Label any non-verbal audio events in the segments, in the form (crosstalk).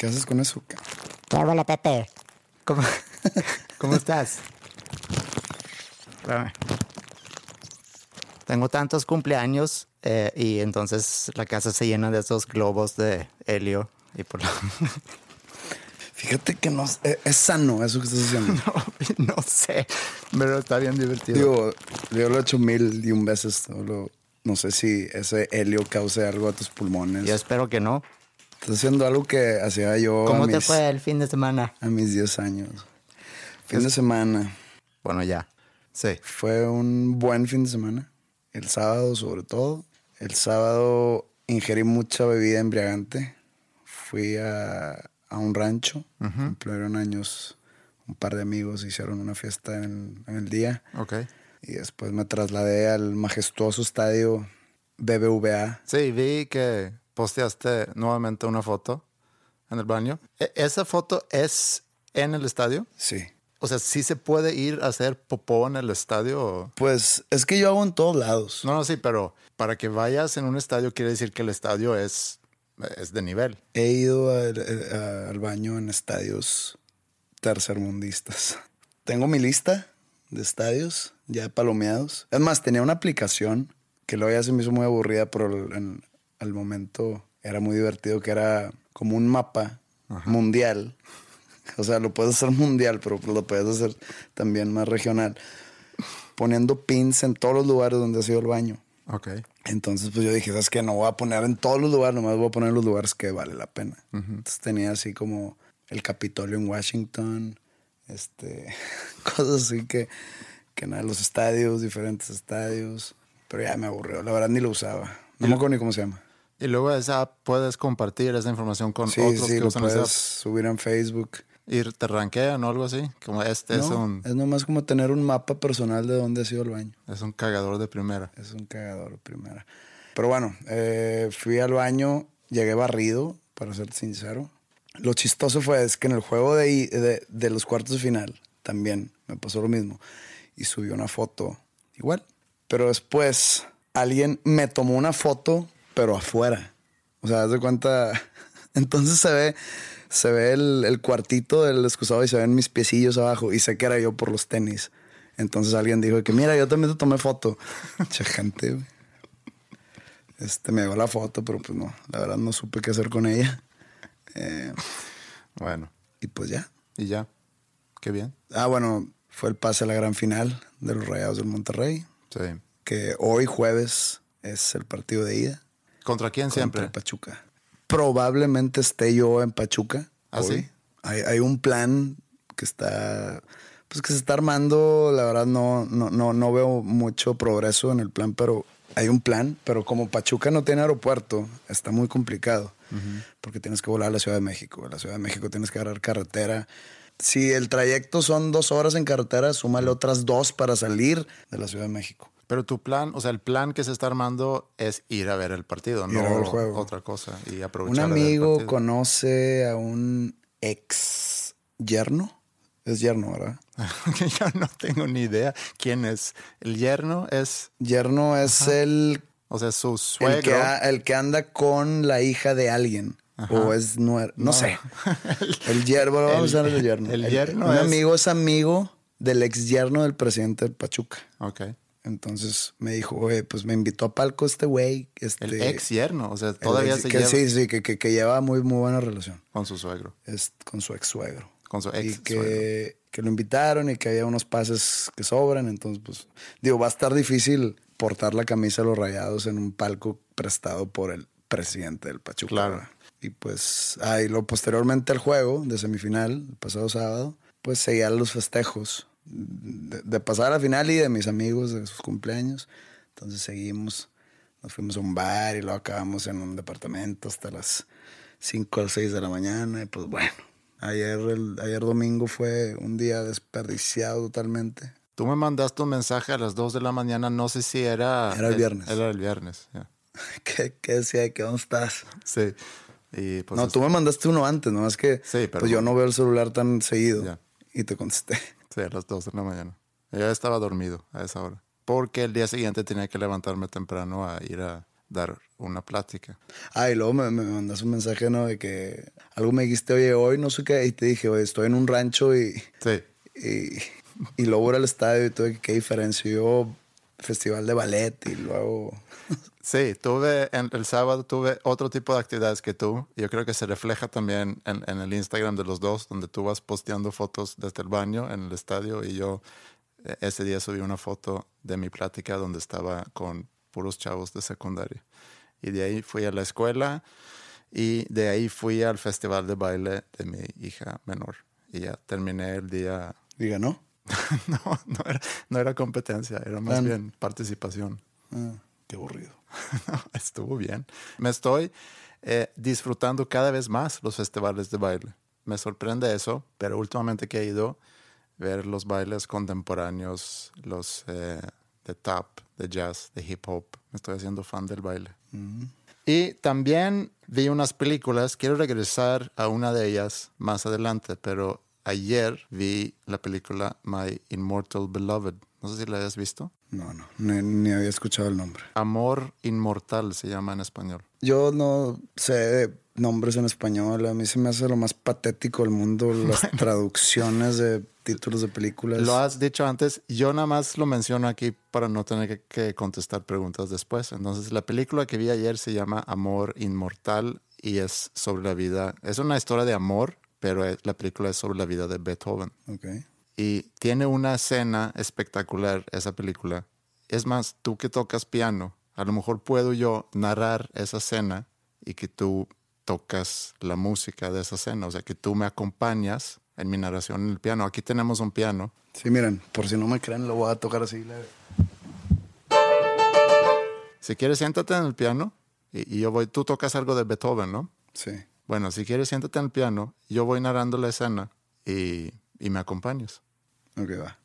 ¿Qué haces con eso? ¿Qué huele, Pepe? ¿Cómo, (laughs) ¿Cómo estás? Espérame. Tengo tantos cumpleaños eh, y entonces la casa se llena de esos globos de helio. Y por lo... (laughs) Fíjate que no es, es sano eso que estás haciendo. (laughs) no, no sé, pero está bien divertido. Digo, yo lo he hecho mil y un veces. solo- no sé si ese helio cause algo a tus pulmones. Yo espero que no. Estás haciendo algo que hacía yo ¿Cómo a, te mis, fue el fin de semana? a mis 10 años. Fin de semana. Bueno, ya. Sí. Fue un buen fin de semana. El sábado, sobre todo. El sábado ingerí mucha bebida embriagante. Fui a, a un rancho. Cumplieron años un par de amigos. Hicieron una fiesta en, en el día. Ok. Y después me trasladé al majestuoso estadio BBVA. Sí, vi que posteaste nuevamente una foto en el baño. ¿E- ¿Esa foto es en el estadio? Sí. O sea, ¿sí se puede ir a hacer popó en el estadio? o- Pues es que yo hago en todos lados. No, no, sí, pero para que vayas en un estadio quiere decir que el estadio es, es de nivel. He ido al, a- al baño en estadios tercermundistas. (laughs) Tengo mi lista de estadios ya palomeados. Es más, tenía una aplicación que luego ya se me hizo muy aburrida, pero el- en- al momento era muy divertido, que era como un mapa mundial. O sea, lo puedes hacer mundial, pero lo puedes hacer también más regional. Poniendo pins en todos los lugares donde ha sido el baño. Ok. Entonces, pues yo dije, ¿sabes qué? No voy a poner en todos los lugares, nomás voy a poner en los lugares que vale la pena. Entonces tenía así como el Capitolio en Washington, este, (laughs) cosas así que, que nada, los estadios, diferentes estadios. Pero ya me aburrió, la verdad ni lo usaba. No me acuerdo ni cómo se llama. Y luego esa app puedes compartir esa información con Sí, otros sí, que lo usan esa puedes app. subir en Facebook. Y te rankean o algo así. Como este es, un, es nomás como tener un mapa personal de dónde ha sido el baño. es un cagador de primera. Es un cagador primera. Pero bueno, eh, fui al baño, llegué barrido, para ser sincero. Lo chistoso fue es que en el juego de, de, de los cuartos de final también me pasó lo mismo. Y subí una foto igual. Pero después alguien me tomó una foto, pero afuera. O sea, haz de cuenta. (laughs) Entonces se ve, se ve el, el cuartito del excusado y se ven mis piecillos abajo. Y sé que era yo por los tenis. Entonces alguien dijo que, mira, yo también te tomé foto. (laughs) Che, gente, güey. Este, me dio la foto, pero pues no, la verdad no supe qué hacer con ella. Eh, Bueno, y pues ya. y ya. Qué bien. Ah, bueno, fue el pase a la gran final de los Rayados del Monterrey, Sí. que hoy jueves es el partido de ida ¿Contra quién contra siempre? Pachuca. Probablemente esté yo en Pachuca. ¿Ah, hoy. sí? Hay, hay un plan que está, pues que se está armando. La verdad no, no, no, no veo mucho progreso en el plan, pero hay un plan. Pero como Pachuca no tiene aeropuerto, está muy complicado. Porque tienes que volar a la Ciudad de México. A la Ciudad de México tienes que agarrar carretera. Si el trayecto son dos horas en carretera, súmale otras dos para salir de la Ciudad de México. Pero tu plan, o sea, el plan que se está armando es ir a ver el partido, Ir no a ver el juego. otra cosa. Y Un aprovechar. el amigo conoce a un ex yerno Es yerno, ¿verdad? (laughs) Yo no tengo ni idea quién es. El yerno es, Yerno es el, o sea, su el, suegro. que, a- el que anda con la hija de alguien. O es nuer, no, sé. (laughs) El yerno, vamos a el yerno. el yerno Un es- amigo es amigo del ex yerno del presidente de Pachuca. Ok. Entonces me dijo, oye, pues me invitó a palco este güey. Este, El ex yerno, o sea, todavía ex- se que lleva Sí, sí, que, que, que lleva muy, muy buena relación. con su suegro. Es con su ex suegro. Con su ex y que, que lo invitaron y que había unos pases que sobran. Entonces, pues, digo, va a estar difícil portar la camisa de los rayados en un palco prestado por el presidente del Pachuca. Claro. Y pues, ahí lo posteriormente al juego de semifinal, el pasado sábado, pues seguían los festejos de, de pasar a la final y de mis amigos de sus cumpleaños. Entonces seguimos, nos fuimos a un bar y luego acabamos en un departamento hasta las 5 o 6 de la mañana. Y pues bueno, ayer, el, ayer domingo fue un día desperdiciado totalmente. Tú me mandaste un mensaje a las 2 de la mañana, no sé si era... Era el viernes. Era el viernes, ya. (laughs) ¿Qué, qué decía? ¿Qué dónde estás? Sí. Y pues no, es- tú me mandaste uno antes, nomás que Sí, pero pues yo no veo el celular tan seguido. Ya. Y te contesté. Sí, a las 2 de la mañana. Ya estaba dormido a esa hora. Porque el día siguiente tenía que levantarme temprano a ir a dar una plática. Ah, y luego me, me mandaste un mensaje, ¿no? De que algo me dijiste, oye, hoy no sé qué. Y te dije, oye, estoy en un rancho y, Sí. y, y luego era el estadio y que, qué diferencia. Yo, festival de ballet y luego... Sí, tuve en- el sábado tuve otro tipo de actividades que tú. Yo creo que se refleja también en, en el Instagram de los dos, donde tú vas posteando fotos desde el baño en el estadio y yo eh, ese día subí una foto de mi plática donde estaba con puros chavos de secundaria. Y de ahí fui a la escuela y de ahí fui al festival de baile de mi hija menor. Y ya terminé el día. Diga, ¿no? (laughs) no, no era, no era competencia, era más bien participación. Ah, qué aburrido. (laughs) Estuvo bien. Me estoy eh, disfrutando cada vez más los festivales de baile. Me sorprende eso, pero últimamente que he ido ver los bailes contemporáneos, los eh, de tap, de jazz, de hip hop, me estoy haciendo fan del baile. Y también vi unas películas, quiero regresar a una de ellas más adelante, pero ayer vi la película My Immortal Beloved. No sé si la hayas visto. No, no, ni, ni había escuchado el nombre. Amor Inmortal se llama en español. Yo no sé de nombres en español. A mí se me hace lo más patético del mundo (laughs) las traducciones de títulos de películas. Lo has dicho antes, yo nada más lo menciono aquí para no tener que, que contestar preguntas después. Entonces, la película que vi ayer se llama Amor Inmortal y es sobre la vida, es una historia de amor, pero la película es sobre la vida de Beethoven. Ok. Y tiene una escena espectacular esa película. Es más, tú que tocas piano, a lo mejor puedo yo narrar esa escena y que tú tocas la música de esa escena, o sea, que tú me acompañas en mi narración en el piano. Aquí tenemos un piano. Sí, miren, por si no me creen, lo voy a tocar así. leve. Si quieres, siéntate en el piano y, y yo voy, tú tocas algo de Beethoven, ¿no? Sí. Bueno, si quieres, siéntate en el piano, yo voy narrando la escena y, y me acompañas. Ok, va.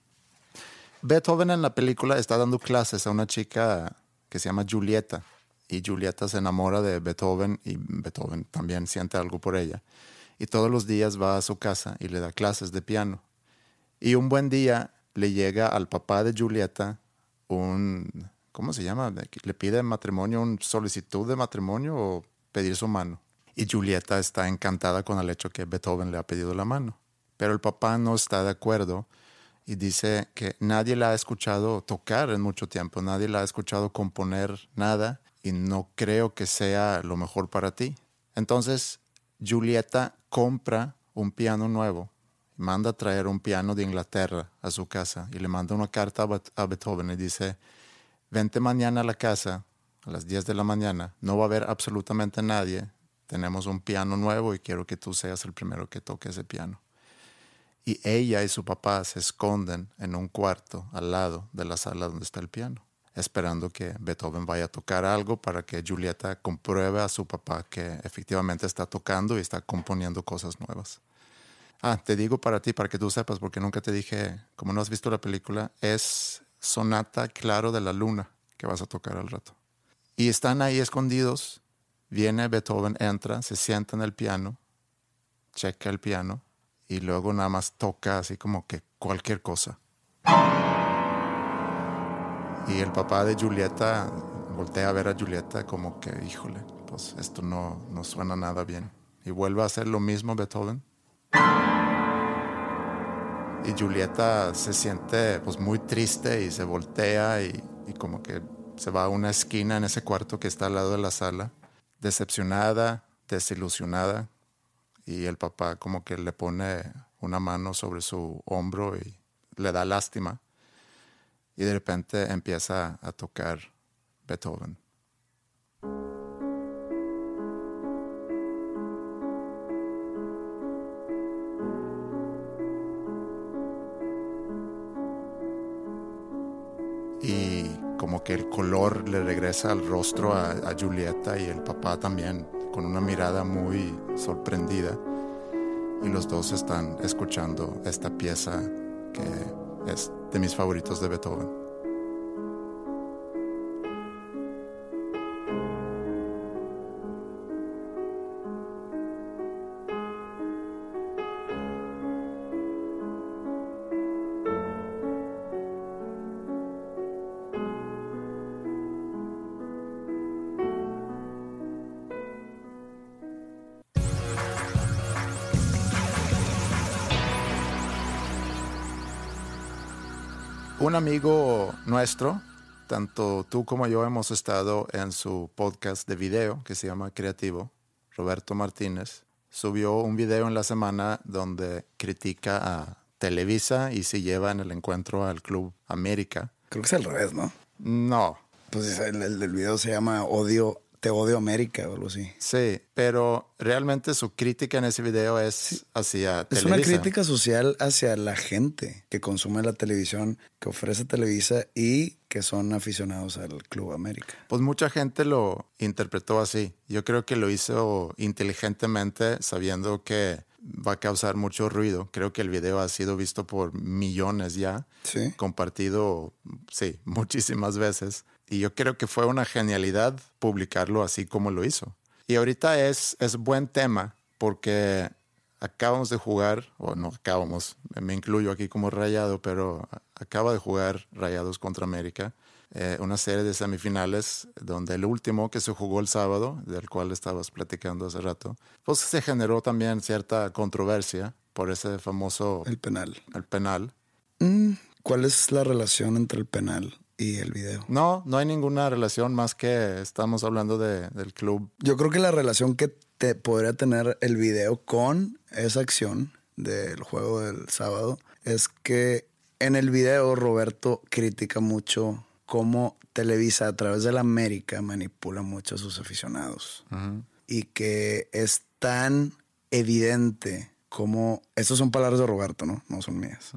Beethoven en la película está dando clases a una chica que se llama Julieta y Julieta se enamora de Beethoven y Beethoven también siente algo por ella. Y todos los días va a su casa y le da clases de piano. Y un buen día le llega al papá de Julieta un, ¿cómo se llama? Le pide matrimonio, un solicitud de matrimonio o pedir su mano. Y Julieta está encantada con el hecho que Beethoven le ha pedido la mano. Pero el papá no está de acuerdo y dice que nadie la ha escuchado tocar en mucho tiempo, nadie la ha escuchado componer nada y no creo que sea lo mejor para ti. Entonces, Julieta compra un piano nuevo, manda a traer un piano de Inglaterra a su casa y le manda una carta a Beethoven y dice, vente mañana a la casa a las 10 de la mañana, no va a haber absolutamente nadie, tenemos un piano nuevo y quiero que tú seas el primero que toque ese piano y ella y su papá se esconden en un cuarto al lado de la sala donde está el piano, esperando que Beethoven vaya a tocar algo para que Julieta compruebe a su papá que efectivamente está tocando y está componiendo cosas nuevas. Ah, te digo para ti, para que tú sepas, porque nunca te dije, como no has visto la película, es Sonata Claro de la Luna que vas a tocar al rato. Y están ahí escondidos, viene Beethoven, entra, se sienta en el piano, checa el piano y luego nada más toca así como que cualquier cosa. Y el papá de Julieta voltea a ver a Julieta como que, híjole, pues esto no, no suena nada bien. Y vuelve a hacer lo mismo Beethoven. Y Julieta se siente pues muy triste y se voltea y, y como que se va a una esquina en ese cuarto que está al lado de la sala, decepcionada, desilusionada. Y el papá como que le pone una mano sobre su hombro y le da lástima. Y de repente empieza a tocar Beethoven. Y como que el color le regresa al rostro a, a Julieta y el papá también, con una mirada muy sorprendida. Y los dos están escuchando esta pieza que es de mis favoritos de Beethoven. Un amigo nuestro, tanto tú como yo hemos estado en su podcast de video que se llama Creativo, Roberto Martínez, subió un video en la semana donde critica a Televisa y se lleva en el encuentro al Club América. Creo que es al revés, ¿no? No, Pues el, el video se llama Odio, Te Odio América o algo así. sí, pero realmente su crítica en ese video es hacia Es Televisa. una crítica social hacia la gente que consume la televisión, que ofrece Televisa y que son aficionados al Club América. Pues mucha gente lo interpretó así. Yo creo que lo hizo inteligentemente, sabiendo que va a causar mucho ruido. Creo que el video ha sido visto por millones ya, Sí. compartido, sí, (laughs) muchísimas veces. Y yo creo que fue una genialidad publicarlo así como lo hizo. Y ahorita es, es buen tema porque acabamos de jugar, o no acabamos, me incluyo aquí como rayado, pero acaba de jugar Rayados contra América, eh, una serie de semifinales donde el último que se jugó el sábado, del cual estabas platicando hace rato, pues se generó también cierta controversia por ese famoso El penal. el penal. Mm, ¿Cuál es la relación entre el penal y el video? No, no hay ninguna relación más que estamos hablando de- del club. Yo creo que la relación que te podría tener el video con esa acción del juego del sábado es que en el video Roberto critica mucho cómo Televisa a través de la América manipula mucho a sus aficionados y que es tan evidente como, estas son palabras de Roberto, ¿no? No son mías.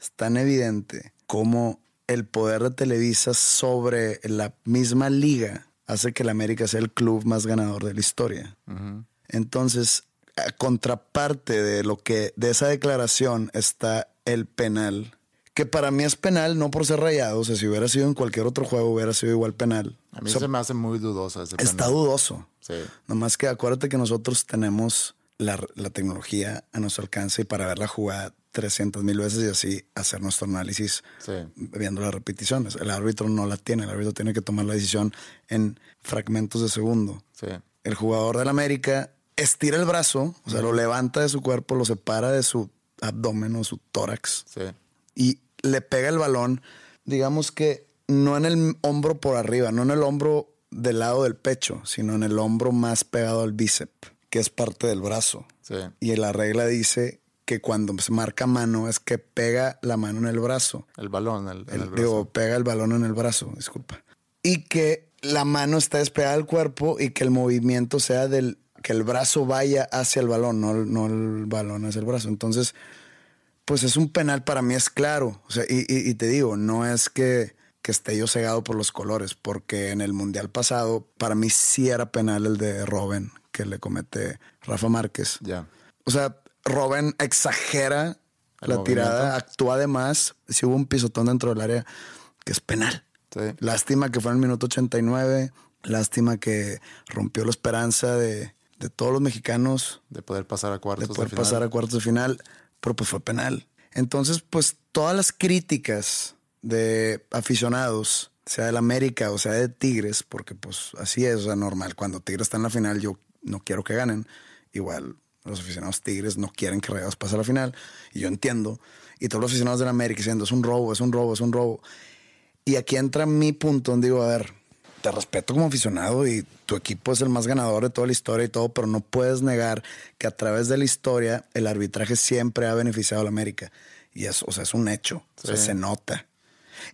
Es tan evidente como el poder de Televisa sobre la misma liga hace que la América sea el club más ganador de la historia. Entonces, a contraparte de lo que de esa declaración está el penal, que para mí es penal no por ser rayado, o sea, si hubiera sido en cualquier otro juego hubiera sido igual penal. A mí O sea, se me hace muy dudosa ese está penal. dudoso. Sí. Nomás que acuérdate que nosotros tenemos la, la tecnología a nuestro alcance y para ver la jugada 300 mil veces y así hacer nuestro análisis Sí. viendo las repeticiones. El árbitro no la tiene, el árbitro tiene que tomar la decisión en fragmentos de segundo. Sí. El jugador del América estira el brazo, o sea, lo levanta de su cuerpo, lo separa de su abdomen o su tórax y le pega el balón, digamos que no en el hombro por arriba, no en el hombro del lado del pecho, sino en el hombro más pegado al bíceps, que es parte del brazo. Y la regla dice que cuando se marca mano es que pega la mano en el brazo. El balón, el, El- el brazo. digo, pega el balón en el brazo, disculpa. Y que la mano está despegada del cuerpo y que el movimiento sea del que el brazo vaya hacia el balón, no, el- no el balón hacia el brazo. Entonces, pues es un penal para mí es claro. O sea, y, y- y te digo, no es que, que esté yo cegado por los colores, porque en el mundial pasado, para mí sí era penal el de Robin que le comete Rafa Márquez. Ya. O sea, Robin exagera El la tirada, actúa de más. Si hubo un pisotón dentro del área que es penal. Sí. Lástima que fue en el minuto 89. Lástima que rompió la esperanza de, de todos los mexicanos De poder pasar a cuartos de de poder final. pasar a cuartos de final, pero pues fue penal. Entonces, pues todas las críticas de aficionados, sea del América o sea de Tigres, porque pues así es, o sea, normal. Cuando Tigres está en la final, yo no quiero que ganen. Igual los aficionados Tigres no quieren que Rayados pase a la final, y yo entiendo. Y todos los aficionados del América diciendo, es un robo, es un robo, es un robo. Y aquí entra mi punto donde digo, a ver, te respeto como aficionado y tu equipo es el más ganador de toda la historia y todo, pero no puedes negar que a través de la historia el arbitraje siempre ha beneficiado a la América. Y eso, o sea, es un hecho, o sea, Sí. se nota.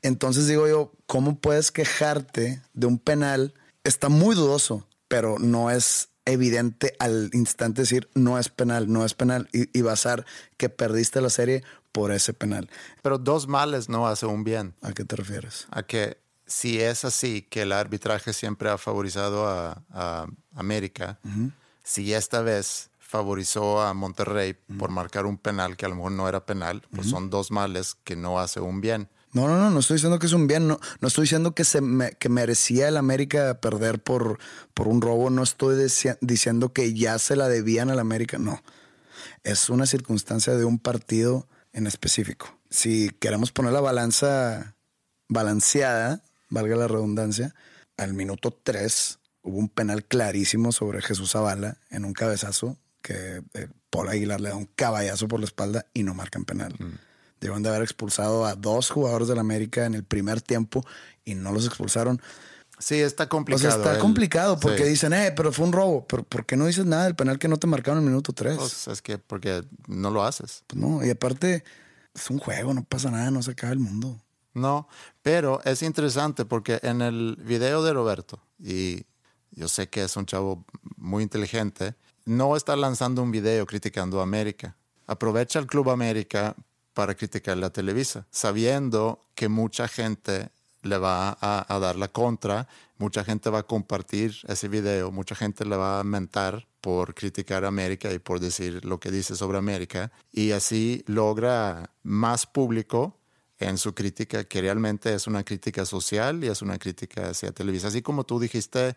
Entonces digo yo, ¿cómo puedes quejarte de un penal? Está muy dudoso, pero no es evidente al instante decir no es penal, no es penal y, y basar que perdiste la serie por ese penal. Pero dos males no hace un bien. ¿A qué te refieres? A que si es así, que el arbitraje siempre ha favorizado a, a América, si esta vez favorizó a Monterrey por marcar un penal que a lo mejor no era penal, pues son dos males que no hace un bien. No, no, no, no estoy diciendo que es un bien, no, no estoy diciendo que, se me- que merecía el América perder por, por un robo, no estoy diciendo que ya se la debían al América, no. Es una circunstancia de un partido en específico. Si queremos poner la balanza balanceada, valga la redundancia, al minuto 3 hubo un penal clarísimo sobre Jesús Zavala en un cabezazo que eh, Paul Aguilar le da un caballazo por la espalda y no marcan penal. Deben de haber expulsado a dos jugadores del América en el primer tiempo y no los expulsaron. Sí, está O complicado. sea, está el- complicado porque sí. dicen, eh, pero fue un robo. Pero ¿por qué no dices nada del penal que no te marcaron en el minuto 3? Pues es que porque no lo haces. Pues no, y aparte es un juego, no pasa nada, no se acaba el mundo. No, pero es interesante porque en el video de Roberto, y yo sé que es un chavo muy inteligente, no está lanzando un video criticando a América. Aprovecha el Club América para criticar la Televisa, sabiendo que mucha gente le va a, a dar la contra, mucha gente va a compartir ese video, mucha gente le va a mentar por criticar a América y por decir lo que dice sobre América, y así logra más público en su crítica, que realmente es una crítica social y es una crítica hacia Televisa. Así como tú dijiste,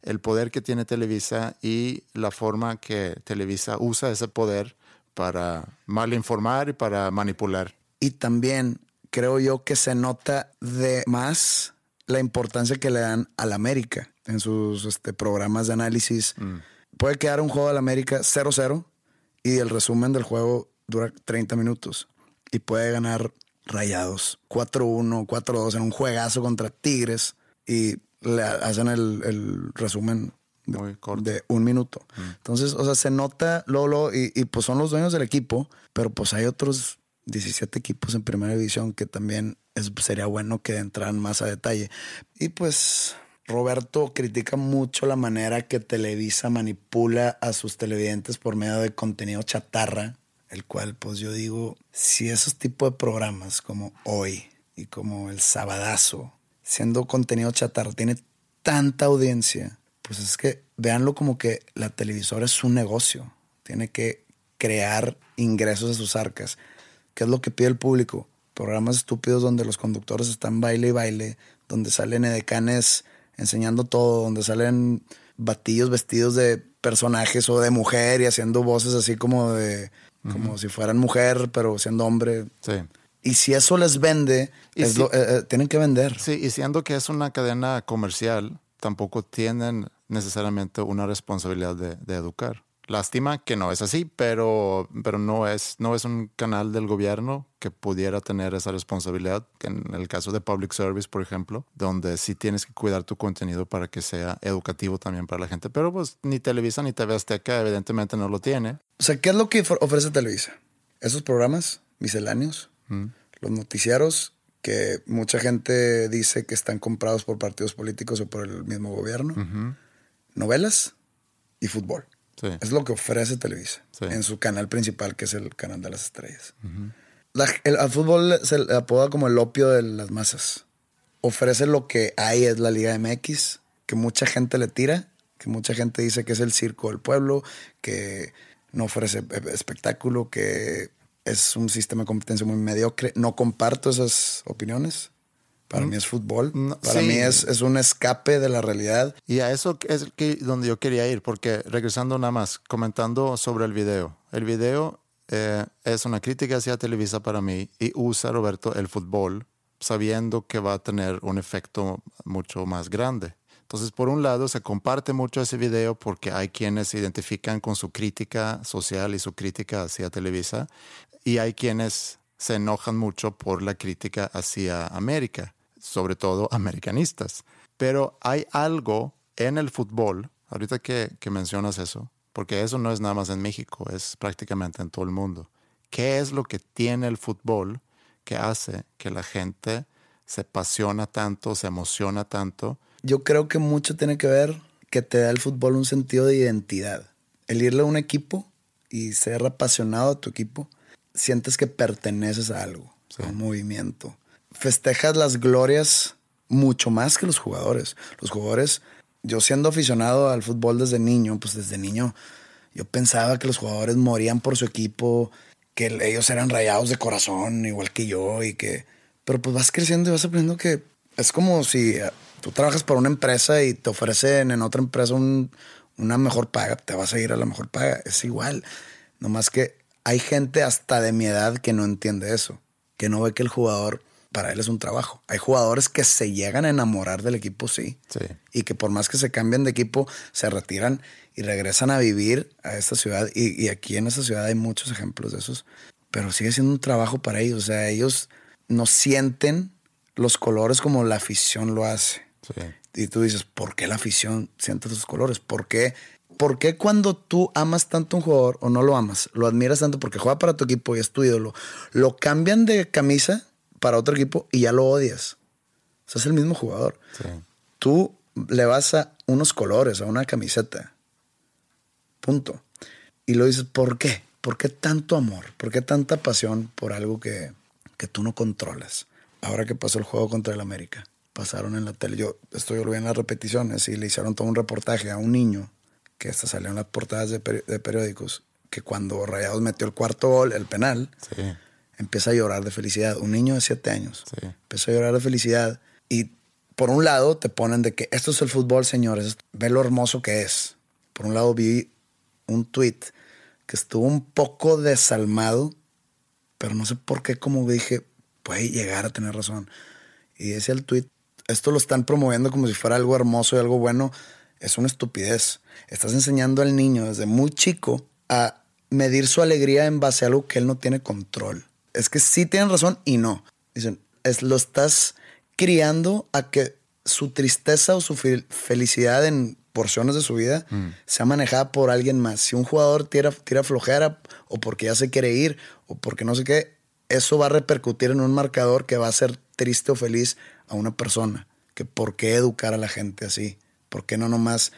el poder que tiene Televisa y la forma que Televisa usa ese poder para mal informar y para manipular. Y también creo yo que se nota de más la importancia que le dan al América en sus este, programas de análisis. Puede quedar un juego del América 0-0 y el resumen del juego dura 30 minutos. Y puede ganar Rayados 4-1, 4-2 en un juegazo contra Tigres y le hacen el, el resumen Muy corto. de un minuto. Entonces, o sea, se nota Lolo y, y pues son los dueños del equipo, pero pues hay otros 17 equipos en primera división que también es- sería bueno que entraran más a detalle. Y pues Roberto critica mucho la manera que Televisa manipula a sus televidentes por medio de contenido chatarra, el cual pues yo digo, si esos tipos de programas como hoy y como el sabadazo, siendo contenido chatarra, tiene tanta audiencia, pues es que véanlo como que la televisora es un negocio, tiene que crear ingresos a sus arcas. ¿Qué es lo que pide el público? Programas estúpidos donde los conductores están baile y baile, donde salen edecanes enseñando todo, donde salen batillos vestidos de personajes o de mujer y haciendo voces así como de como si fueran mujer, pero siendo hombre. Sí. Y si eso les vende, Y es si- lo- eh, eh, tienen que vender. Sí, y siendo que es una cadena comercial, tampoco tienen necesariamente una responsabilidad de, de educar. Lástima que no es así, pero, pero no, es, no es un canal del gobierno que pudiera tener esa responsabilidad. En el caso de Public Service, por ejemplo, donde sí tienes que cuidar tu contenido para que sea educativo también para la gente. Pero pues ni Televisa ni TV Azteca evidentemente no lo tiene. O sea, ¿qué es lo que ofre- ofrece Televisa? Esos programas misceláneos, los noticiarios que mucha gente dice que están comprados por partidos políticos o por el mismo gobierno, novelas y fútbol. Sí. Es lo que ofrece Televisa Sí. en su canal principal, que es el canal de las estrellas. La- el, al fútbol se le apoda como el opio de las masas. Ofrece lo que hay, es la Liga MX, que mucha gente le tira, que mucha gente dice que es el circo del pueblo, que no ofrece eh, espectáculo, que es un sistema de competencia muy mediocre. No comparto esas opiniones. Para mí es fútbol. Para sí. mí es, es un escape de la realidad. Y a eso es que, donde yo quería ir, porque regresando nada más, comentando sobre el video. El video eh, es una crítica hacia Televisa para mí y usa, Roberto, el fútbol sabiendo que va a tener un efecto mucho más grande. Entonces, por un lado, se comparte mucho ese video porque hay quienes se identifican con su crítica social y su crítica hacia Televisa y hay quienes se enojan mucho por la crítica hacia América, sobre todo (laughs) americanistas. Pero hay algo en el fútbol, ahorita que, que mencionas eso, porque eso no es nada más en México, es prácticamente en todo el mundo. ¿Qué es lo que tiene el fútbol que hace que la gente se apasiona tanto, se emociona tanto? Yo creo que mucho tiene que ver que te da el fútbol un sentido de identidad. El irle a un equipo y ser apasionado a tu equipo, sientes que perteneces a algo, a un movimiento. Festejas las glorias mucho más que los jugadores. Los jugadores, yo siendo aficionado al fútbol desde niño, pues desde niño, yo pensaba que los jugadores morían por su equipo, que ellos eran rayados de corazón, igual que yo, y que... Pero pues vas creciendo y vas aprendiendo que es como si eh, tú trabajas para una empresa y te ofrecen en otra empresa un- una mejor paga, te vas a ir a la mejor paga. Es igual. Nomás que hay gente hasta de mi edad que no entiende eso, que no ve que el jugador para él es un trabajo. Hay jugadores que se llegan a enamorar del equipo, sí. Sí. Y que por más que se cambien de equipo, se retiran y regresan a vivir a esta ciudad. Y, y aquí en esta ciudad hay muchos ejemplos de esos. Pero sigue siendo un trabajo para ellos. O sea, ellos no sienten los colores como la afición lo hace. Sí. Y tú dices, ¿por qué la afición siente esos colores? ¿Por qué? ¿Por qué cuando tú amas tanto a un jugador o no lo amas, lo admiras tanto porque juega para tu equipo y es tu ídolo, lo cambian de camisa para otro equipo y ya lo odias? O sea, es el mismo jugador. Sí. Tú le vas a unos colores, a una camiseta. Punto. Y lo dices, ¿por qué? ¿Por qué tanto amor? ¿Por qué tanta pasión por algo que, que tú no controlas? Ahora que pasó el juego contra el América, pasaron en la tele. Yo estoy yo lo vi en las repeticiones y le hicieron todo un reportaje a un niño que hasta salió en las portadas de, peri- de periódicos que cuando Rayados metió el cuarto gol, el penal, Sí. empieza a llorar de felicidad. Un niño de siete años. Sí. Empezó a llorar de felicidad. Y por un lado te ponen de que esto es el fútbol, señores. Ve lo hermoso que es. Por un lado vi un tweet que estuvo un poco desalmado, pero no sé por qué, como dije, puede llegar a tener razón. Y decía el tweet, esto lo están promoviendo como si fuera algo hermoso y algo bueno. Es una estupidez. Estás enseñando al niño desde muy chico a medir su alegría en base a algo que él no tiene control. Es que sí tienen razón y no. Dicen, es, lo estás criando a que su tristeza o su fel- felicidad en porciones de su vida sea manejada por alguien más. Si un jugador tira, tira flojera o porque ya se quiere ir o porque no sé qué, eso va a repercutir en un marcador que va a ser triste o feliz a una persona. Que por qué educar a la gente así? ¿Por qué no nomás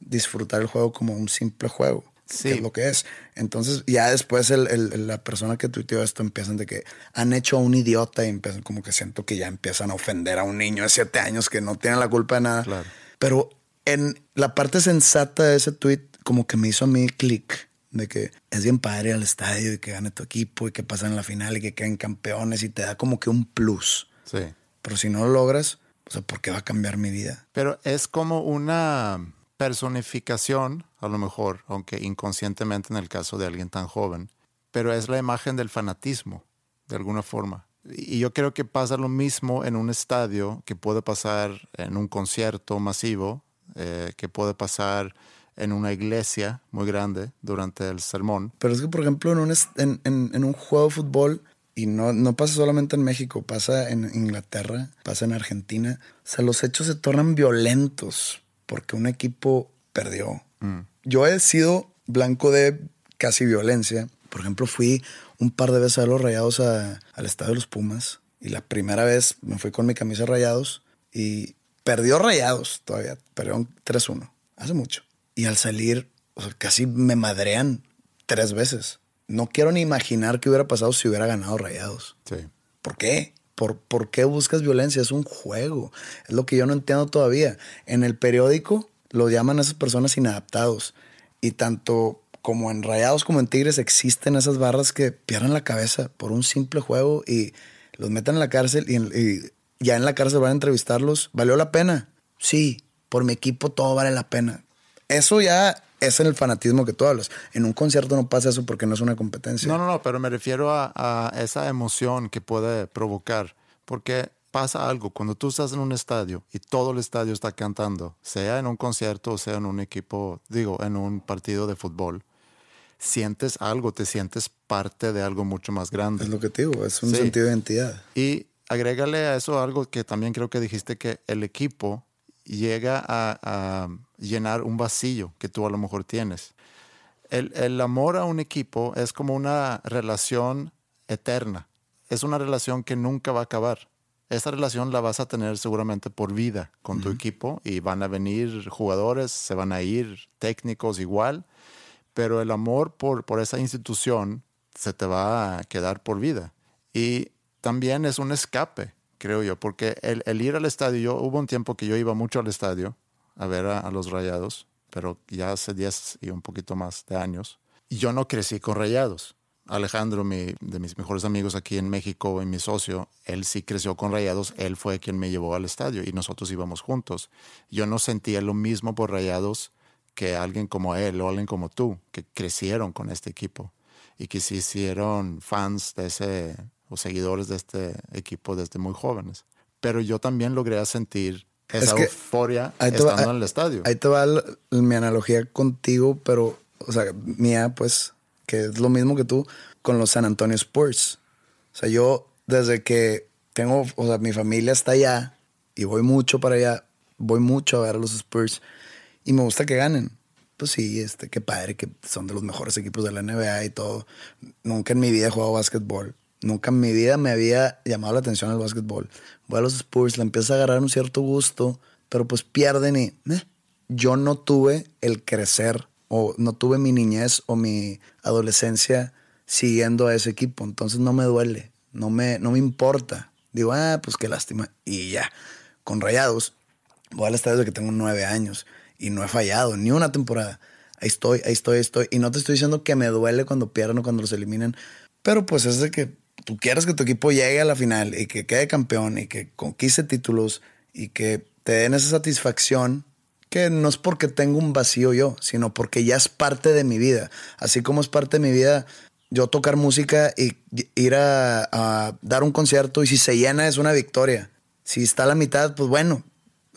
disfrutar el juego como un simple juego? Sí. Que es lo que es. Entonces, ya después el- el- la persona que tuiteó esto empiezan de que han hecho a un idiota y empiezan como que siento que ya empiezan a ofender a un niño de siete años que no tiene la culpa de nada. Claro. Pero en la parte sensata de ese tweet, como que me hizo a mí clic de que es bien padre al estadio y que gane tu equipo y que pasan la final y que queden campeones y te da como que un plus. Sí. Pero si no lo logras, o sea, ¿por qué va a cambiar mi vida? Pero es como una personificación, a lo mejor, aunque inconscientemente en el caso de alguien tan joven, pero es la imagen del fanatismo, de alguna forma. Y yo creo que pasa lo mismo en un estadio, que puede pasar en un concierto masivo, eh, que puede pasar en una iglesia muy grande durante el sermón. Pero es que, por ejemplo, en un, en, en- en un juego de fútbol, y no, no pasa solamente en México, pasa en Inglaterra, pasa en Argentina, o sea, los hechos se tornan violentos porque un equipo perdió. Yo he sido blanco de casi violencia. Por ejemplo, fui un par de veces a los rayados a- al estadio de los Pumas. Y la primera vez me fui con mi camisa de rayados y perdió rayados todavía. Perdieron 3-1. Hace mucho. Y al salir, o sea, casi me madrean tres veces. No quiero ni imaginar qué hubiera pasado si hubiera ganado rayados. Sí. ¿Por qué? ¿Por, ¿Por qué buscas violencia? Es un juego. Es lo que yo no entiendo todavía. En el periódico lo llaman a esas personas inadaptados. Y tanto como en Rayados como en Tigres existen esas barras que pierden la cabeza por un simple juego y los meten en la cárcel y, y ya en la cárcel van a entrevistarlos. ¿Valió la pena? Sí, por mi equipo todo vale la pena. Eso ya es en el fanatismo que tú hablas. En un concierto no pasa eso porque no es una competencia. No, no, no, pero me refiero a, a esa emoción que puede provocar. Porque pasa algo cuando tú estás en un estadio y todo el estadio está cantando, sea en un concierto o sea en un equipo, digo, en un partido de fútbol, sientes algo, te sientes parte de algo mucho más grande. Es lo que te digo, es un sentido de identidad. Y agrégale a eso algo que también creo que dijiste que el equipo llega a, llenar un vacío que tú a lo mejor tienes. El, el amor a un equipo es como una relación eterna. Es una relación que nunca va a acabar. Esa relación la vas a tener seguramente por vida con tu equipo y van a venir jugadores, se van a ir técnicos igual, pero el amor por, por esa institución se te va a quedar por vida. Y también es un escape, creo yo, porque el, el ir al estadio, yo, hubo un tiempo que yo iba mucho al estadio a ver a, los rayados, pero ya hace 10 y un poquito más de años. Y yo no crecí con rayados. Alejandro, mi, de mis mejores amigos aquí en México, y mi socio, él sí creció con Rayados, él fue quien me llevó al estadio y nosotros íbamos juntos. Yo no sentía lo mismo por Rayados que alguien como él o alguien como tú, que crecieron con este equipo y que se hicieron fans de ese o seguidores de este equipo desde muy jóvenes. Pero yo también logré sentir esa euforia estando en el estadio. Ahí te va mi analogía contigo, pero, o sea, mía, pues que es lo mismo que tú con los San Antonio Spurs. O sea, yo desde que tengo, o sea, mi familia está allá y voy mucho para allá, voy mucho a ver a los Spurs y me gusta que ganen. Pues sí, este, qué padre que son de los mejores equipos de la NBA y todo. Nunca en mi vida he jugado básquetbol. Nunca en mi vida me había llamado la atención el básquetbol. Voy a los Spurs, le empiezo a agarrar un cierto gusto, pero pues pierden y yo no tuve el crecer o no tuve mi niñez o mi adolescencia siguiendo a ese equipo, entonces no me duele, no me, no me importa. Digo, ah, pues qué lástima. Y ya, con Rayados, voy al estadio que tengo nueve años y no he fallado ni una temporada. Ahí estoy, ahí estoy, ahí estoy. Y no te estoy diciendo que me duele cuando pierden o cuando los eliminan, pero pues es de que tú quieres que tu equipo llegue a la final y que quede campeón y que conquiste títulos y que te den esa satisfacción que no es porque tengo un vacío yo, sino porque ya es parte de mi vida. Así como es parte de mi vida yo tocar música y ir a, dar un concierto y si se llena es una victoria. Si está a la mitad, pues bueno,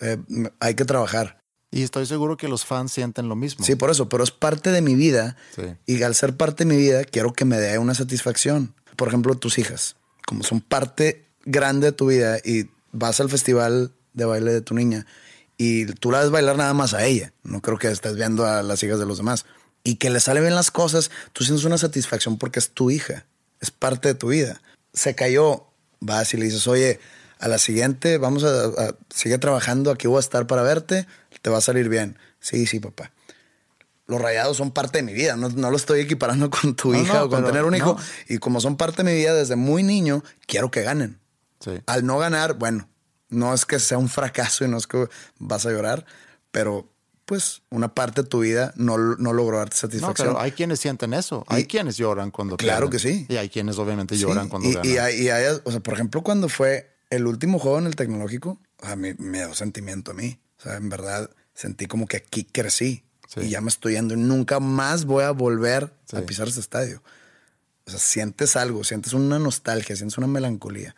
eh, hay que trabajar. Y estoy seguro que los fans sienten lo mismo. Sí, por eso, pero es parte de mi vida. Y al ser parte de mi vida, quiero que me dé una satisfacción. Por ejemplo, tus hijas, como son parte grande de tu vida y vas al festival de baile de tu niña y tú la ves bailar nada más a ella. No creo que estés viendo a las hijas de los demás. Y que le sale bien las cosas, tú sientes una satisfacción porque es tu hija, es parte de tu vida. Se cayó, vas y le dices, oye, a la siguiente vamos a, seguir trabajando, aquí voy a estar para verte, te va a salir bien. Sí, sí, papá. Los rayados son parte de mi vida, no, no lo estoy equiparando (laughs) con tu hija o con tener un hijo. Y como son parte de mi vida desde muy niño, quiero que ganen. Al no ganar, bueno, no es que sea un fracaso y no es que vas a llorar, pero pues una parte de tu vida no, no logró darte satisfacción. No, pero hay quienes sienten eso. Hay quienes lloran cuando Claro que sí. Y hay quienes obviamente lloran cuando y, ganan. Y hay, o sea, por ejemplo, cuando fue el último juego en el tecnológico, a mí me dio sentimiento a mí. O sea, en verdad sentí como que aquí crecí. Y ya me estoy yendo y nunca más voy a volver a pisar ese estadio. O sea, sientes algo, sientes una nostalgia, sientes una melancolía.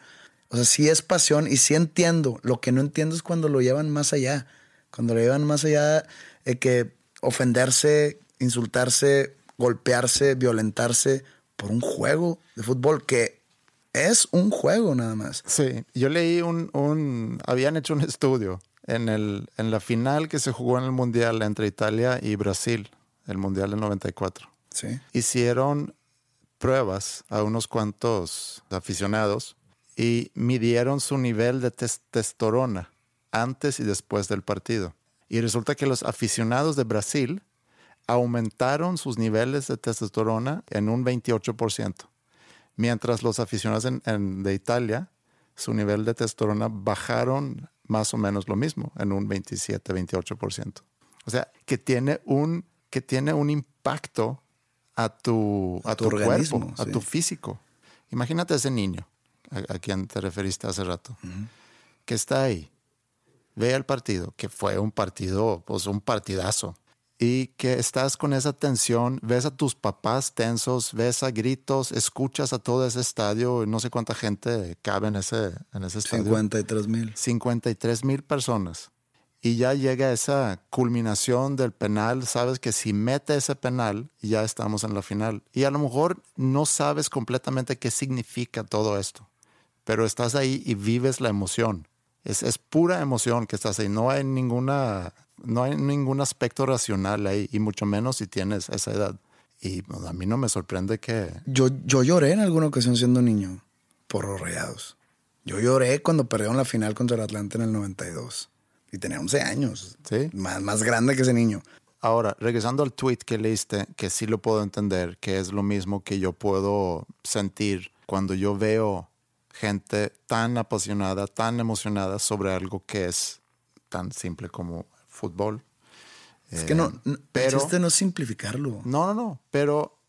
O sea, sí es pasión y sí entiendo. Lo que no entiendo es cuando lo llevan más allá. Cuando lo llevan más allá de que ofenderse, insultarse, golpearse, violentarse por un juego de fútbol que es un juego nada más. Sí, yo leí un, un habían hecho un estudio en, el, en la final que se jugó en el Mundial entre Italia y Brasil, el Mundial del 94. Sí. Hicieron pruebas a unos cuantos aficionados y midieron su nivel de testosterona antes y después del partido. Y resulta que los aficionados de Brasil aumentaron sus niveles de testosterona en un 28%, mientras los aficionados de Italia, su nivel de testosterona bajaron más o menos lo mismo, en un 27-28%. O sea, que tiene un, que tiene un impacto a tu, a, tu, cuerpo, a tu físico. Imagínate ese niño a, quien te referiste hace rato. que está ahí, ve el partido, que fue un partido, pues un partidazo, y que estás con esa tensión, ves a tus papás tensos, ves a gritos, escuchas a todo ese estadio, no sé cuánta gente cabe en ese, en ese estadio. 53 mil. 53 mil personas. Y ya llega esa culminación del penal, sabes que si mete ese penal, ya estamos en la final. Y a lo mejor no sabes completamente qué significa todo esto, pero estás ahí y vives la emoción. Es, es pura emoción que estás ahí, no hay ninguna no hay ningún aspecto racional ahí, y mucho menos si tienes esa edad. Y pues, a mí no me sorprende que... Yo, yo lloré en alguna ocasión siendo niño por los rayados. Yo lloré cuando perdieron la final contra el Atlante en el 92. Y tenía 11 años. Sí. Más, más grande que ese niño. Ahora, regresando al tweet que leíste, que sí lo puedo entender, que es lo mismo que yo puedo sentir cuando yo veo gente tan apasionada, tan emocionada sobre algo que es tan simple como fútbol. Es que no, Eh, no pero- el chiste no es simplificarlo. No, no, no, pero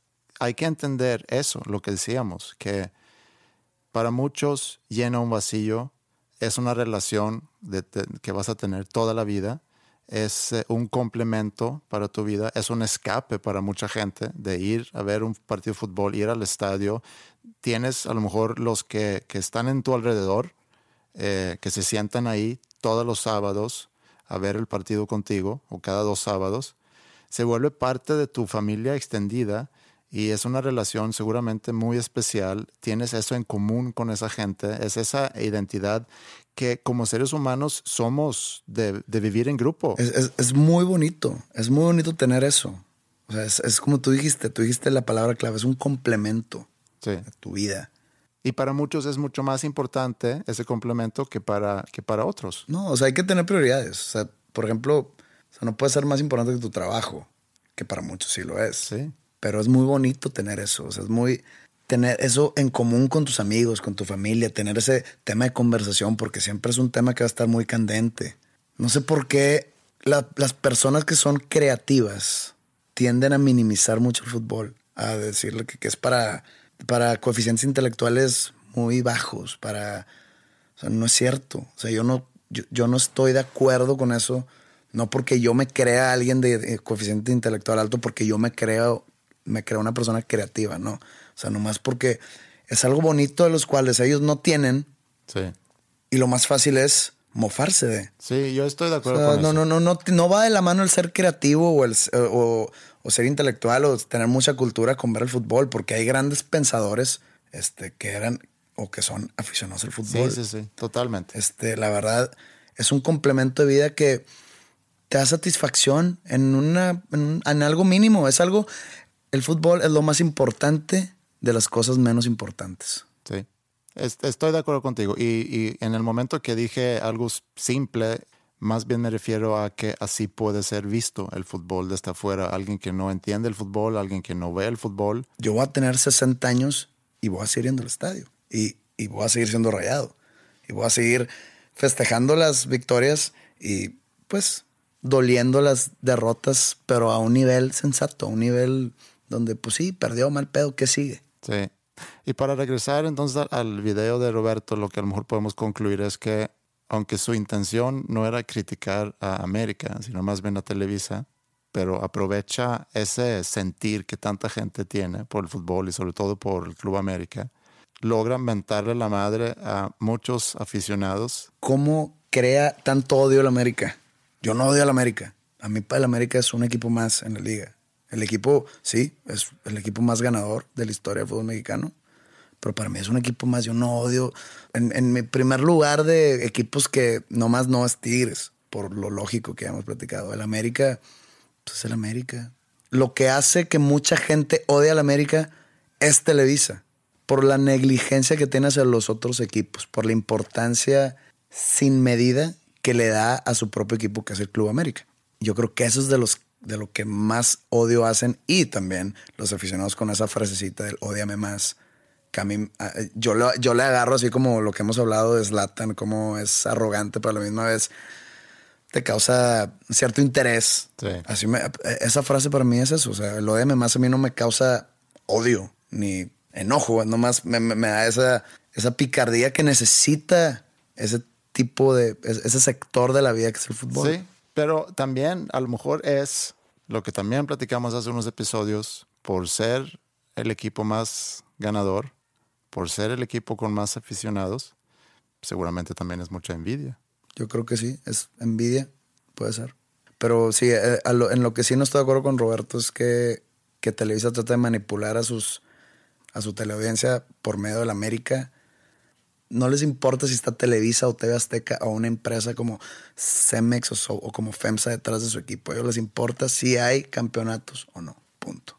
hay que entender eso, lo que decíamos, que para muchos llena un vacío, es una relación de- de- que vas a tener toda la vida, es eh, un complemento para tu vida, es un escape para mucha gente de ir a ver un partido de fútbol, ir al estadio. Tienes a lo mejor los que, que están en tu alrededor, eh, que se sientan ahí todos los sábados a ver el partido contigo o cada dos sábados se vuelve parte de tu familia extendida y es una relación seguramente muy especial. Tienes eso en común con esa gente, es esa identidad que como seres humanos somos de, de vivir en grupo. Es, es- es muy bonito. Es muy bonito tener eso. O sea, es, es como tú dijiste. Tú dijiste la palabra clave. Es un complemento Sí. a tu vida. Y para muchos es mucho más importante ese complemento que para, que para otros. No, o sea, hay que tener prioridades. O sea, por ejemplo, o sea, no puede ser más importante que tu trabajo, que para muchos sí lo es. Sí. Pero es muy bonito tener eso. O sea, es muy tener eso en común con tus amigos, con tu familia, tener ese tema de conversación, porque siempre es un tema que va a estar muy candente. No sé por qué la- las personas que son creativas tienden a minimizar mucho el fútbol, a decirle que, que es para, para coeficientes intelectuales muy bajos, para... O sea, no es cierto. O sea, yo no, yo, yo no estoy de acuerdo con eso. No porque yo me crea alguien de, de coeficiente intelectual alto, porque yo me creo, me creo una persona creativa, ¿no? O sea, nomás porque es algo bonito de los cuales ellos no tienen Sí. y lo más fácil es mofarse de. Sí, yo estoy de O acuerdo sea, con no, eso. no, no, no, no va de la mano el ser creativo o, el, o, o ser intelectual o tener mucha cultura con ver el fútbol, porque hay grandes pensadores este, que eran o que son aficionados al Sí, fútbol. sí, sí, totalmente. Este, la verdad, es un complemento de vida que te da satisfacción en, una, en, en algo mínimo. Es algo, el fútbol es lo más importante de las cosas menos importantes. Sí, Es- estoy de acuerdo contigo. Y, y en el momento que dije algo simple, más bien me refiero a que así puede ser visto el fútbol desde afuera. Alguien que no entiende el fútbol, alguien que no ve el fútbol. Yo voy a tener 60 años y voy a seguir yendo al estadio. Y, y voy a seguir siendo rayado. Y voy a seguir festejando las victorias y pues doliendo las derrotas, pero a un nivel sensato, a un nivel donde pues sí, perdió mal pedo, ¿qué sigue? Sí. Y para regresar entonces al- al video de Roberto, lo que a lo mejor podemos concluir es que aunque su intención no era criticar a América, sino más bien a Televisa, pero aprovecha ese sentir que tanta gente tiene por el fútbol y sobre todo por el Club América, logra mentarle la madre a muchos aficionados. ¿Cómo crea tanto odio al América? Yo no odio al América. A mí el América es un equipo más en la liga. El equipo, sí, es el equipo más ganador de la historia del fútbol mexicano. Pero para mí es un equipo más. Yo no odio. En, en mi primer lugar de equipos que nomás no es Tigres, por lo lógico que hemos platicado. El América, pues es el América. Lo que hace que mucha gente odie al América es Televisa. Por la negligencia que tiene hacia los otros equipos. Por la importancia sin medida que le da a su propio equipo, que es el Club América. Yo creo que eso es de los de lo que más odio hacen y también los aficionados con esa frasecita del odiame más. Que a mí, a- yo, lo- yo le agarro así como lo que hemos hablado de Zlatan, como es arrogante, pero a la misma vez te causa cierto interés. Sí. Así me- esa frase para mí es eso. O sea, el odiame más a mí no me causa odio ni enojo. Nomás me, me- me da esa, esa picardía que necesita ese tipo de, ese sector de la vida que es el fútbol. Sí, pero también a lo mejor es lo que también platicamos hace unos episodios, por ser el equipo más ganador, por ser el equipo con más aficionados, seguramente también es mucha envidia. Yo creo que sí, es envidia, puede ser. Pero sí, eh, en lo que sí no estoy de acuerdo con Roberto es que, que Televisa trata de manipular a, sus, a su teleaudiencia por medio de la América. No les importa si está Televisa o TV Azteca o una empresa como Cemex o, o como FEMSA detrás de su equipo. A ellos les importa si hay campeonatos o no. Punto.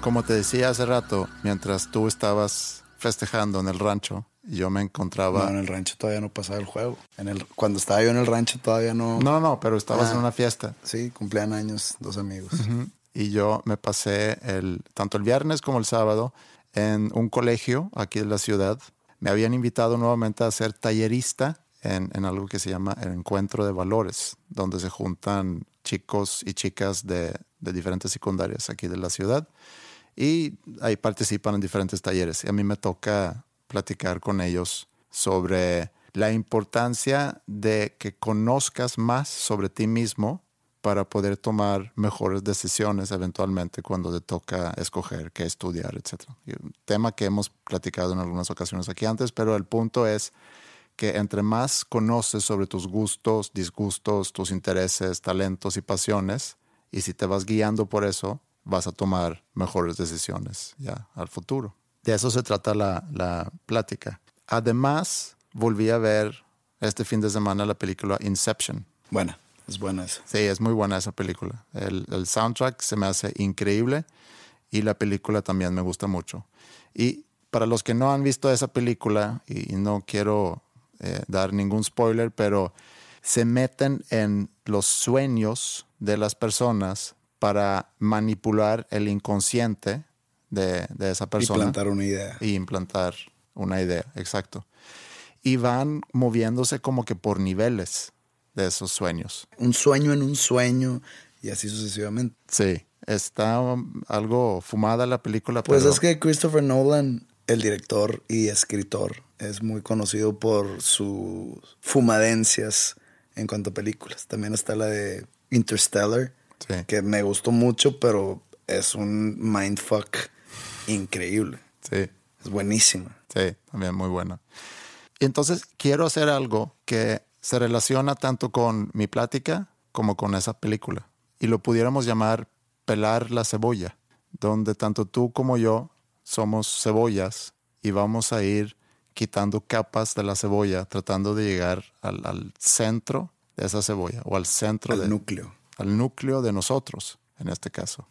Como te decía hace rato, mientras tú estabas festejando en el rancho, yo me encontraba... No, en el rancho todavía no pasaba el juego. En el, cuando estaba yo en el rancho todavía no... No, no, pero estabas Ah. en una fiesta. Sí, cumplían años dos amigos. Y yo me pasé el, tanto el viernes como el sábado en un colegio aquí de la ciudad. Me habían invitado nuevamente a ser tallerista en, en algo que se llama el Encuentro de Valores, donde se juntan chicos y chicas de, de diferentes secundarias aquí de la ciudad y ahí participan en diferentes talleres. Y a mí me toca platicar con ellos sobre la importancia de que conozcas más sobre ti mismo para poder tomar mejores decisiones eventualmente cuando te toca escoger qué estudiar, etc. Un tema que hemos platicado en algunas ocasiones aquí antes, pero el punto es que entre más conoces sobre tus gustos, disgustos, tus intereses, talentos y pasiones, y si te vas guiando por eso, vas a tomar mejores decisiones ya al futuro. De eso se trata la, la plática. Además, volví a ver este fin de semana la película Inception. Buena, es buena esa. Sí, es muy buena esa película. El, el soundtrack se me hace increíble y la película también me gusta mucho. Y para los que no han visto esa película, y, y no quiero eh, dar ningún spoiler, pero se meten en los sueños de las personas para manipular el inconsciente de, de esa persona plantar una idea. y implantar una idea, exacto. Y van moviéndose como que por niveles de esos sueños. Un sueño en un sueño y así sucesivamente. Sí, está um, algo fumada la película, Pues pero es que Christopher Nolan, el director y escritor, es muy conocido por sus fumadencias en cuanto a películas. También está la de Interstellar, Sí. que me gustó mucho, pero es un mindfuck increíble. sí, Es buenísima. sí, también muy buena. Y entonces quiero hacer algo que se relaciona tanto con mi plática como con esa película. Y lo pudiéramos llamar pelar la cebolla, donde tanto tú como yo somos cebollas y vamos a ir quitando capas de la cebolla, tratando de llegar al, al centro de esa cebolla o al centro El de, núcleo. Al núcleo de nosotros, en este caso.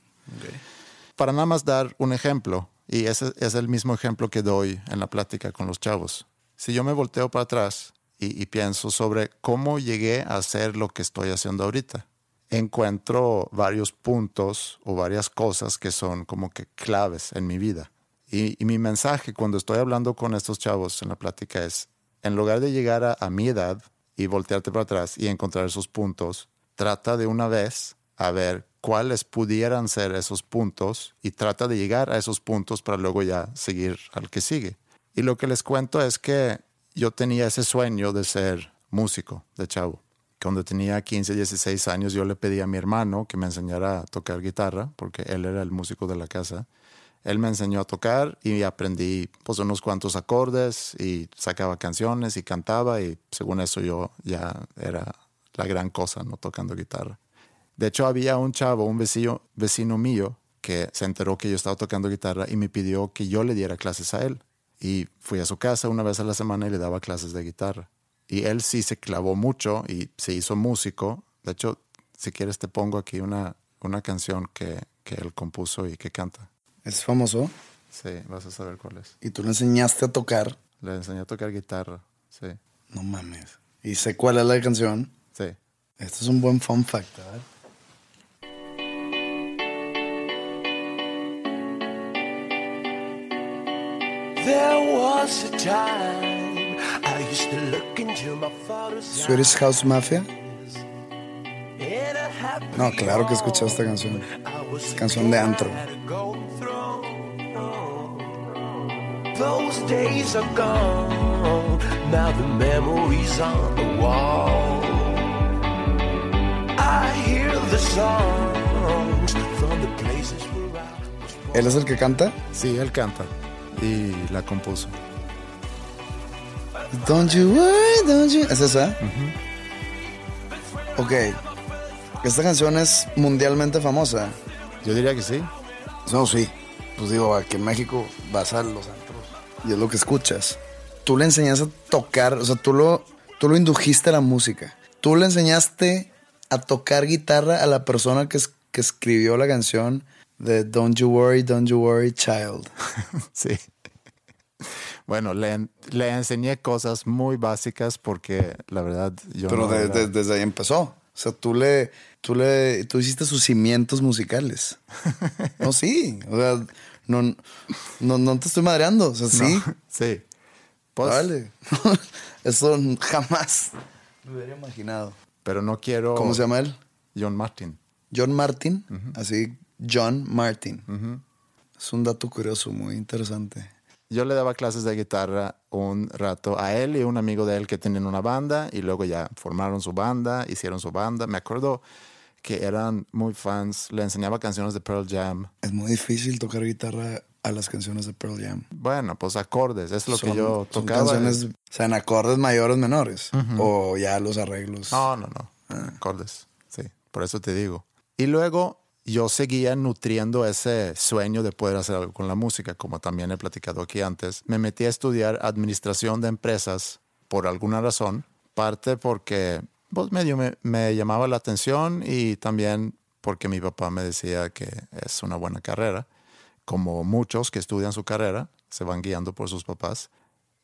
Para nada más dar un ejemplo, y ese es el mismo ejemplo que doy en la plática con los chavos. Si yo me volteo para atrás y, y pienso sobre cómo llegué a hacer lo que estoy haciendo ahorita, encuentro varios puntos o varias cosas que son como que claves en mi vida. Y, y mi mensaje cuando estoy hablando con estos chavos en la plática es, en lugar de llegar a, a mi edad y voltearte para atrás y encontrar esos puntos, trata de una vez a ver cuáles pudieran ser esos puntos y trata de llegar a esos puntos para luego ya seguir al que sigue. Y lo que les cuento es que yo tenía ese sueño de ser músico de chavo. Cuando tenía 15, 16 años, yo le pedí a mi hermano que me enseñara a tocar guitarra, porque él era el músico de la casa. Él me enseñó a tocar y aprendí pues unos cuantos acordes y sacaba canciones y cantaba y según eso yo ya era la gran cosa, ¿no? Tocando guitarra. De hecho, había un chavo, un vecino, vecino mío, que se enteró que yo estaba tocando guitarra y me pidió que yo le diera clases a él. Y fui a su casa una vez a la semana y le daba clases de guitarra. Y él sí se clavó mucho y se hizo músico. De hecho, si quieres te pongo aquí una, una canción que, que él compuso y que canta. ¿Es famoso? Sí, vas a saber cuál es. ¿Y tú le enseñaste a tocar? Le enseñé a tocar guitarra, sí. No mames. ¿Y sé cuál es la canción? Sí. Este es un buen fun fact, ¿verdad? Swedish House Mafia. No, claro que he escuchado esta canción. Es canción de antro. Those days are gone. Now the memories on the wall. ¿Él es el que canta? Sí, él canta y la compuso. Don't you worry, don't you. ¿Es esa? Ok. Esta canción es mundialmente famosa. Yo diría que sí. No, sí. Pues digo, aquí en México vas a los antros y es lo que escuchas. Tú le enseñaste a tocar, o sea, tú lo, tú lo indujiste a la música. Tú le enseñaste a tocar guitarra a la persona que, es- que escribió la canción de Don't You Worry, Don't You Worry, Child. (laughs) Sí. Bueno, le, le enseñé cosas muy básicas porque la verdad yo Pero no de- era- de- desde ahí empezó. O sea, tú le, tú le, tú hiciste sus cimientos musicales. (laughs) No, sí. O sea, no, no, no te estoy madreando. O sea, sí. (laughs) Sí. Pues, Vale. Eso jamás me hubiera imaginado. Pero no quiero... ¿Cómo se llama él? John Martin. John Martin. Así, John Martin. Es un dato curioso, muy interesante. Yo le daba clases de guitarra un rato a él y un amigo de él que tenían una banda y luego ya formaron su banda, hicieron su banda. Me acuerdo que eran muy fans, le enseñaba canciones de Pearl Jam. Es muy difícil tocar guitarra a las canciones de Pearl Jam. Bueno, pues acordes, es lo Son- que yo son tocaba. canciones, o sea, en acordes mayores, menores. O ya los arreglos. No, no, no. Acordes. Sí, por eso te digo. Y luego yo seguía nutriendo ese sueño de poder hacer algo con la música, como también he platicado aquí antes. Me metí a estudiar administración de empresas por alguna razón, parte porque pues, medio me, me llamaba la atención y también porque mi papá me decía que es una buena carrera, como muchos que estudian su carrera, se van guiando por sus papás.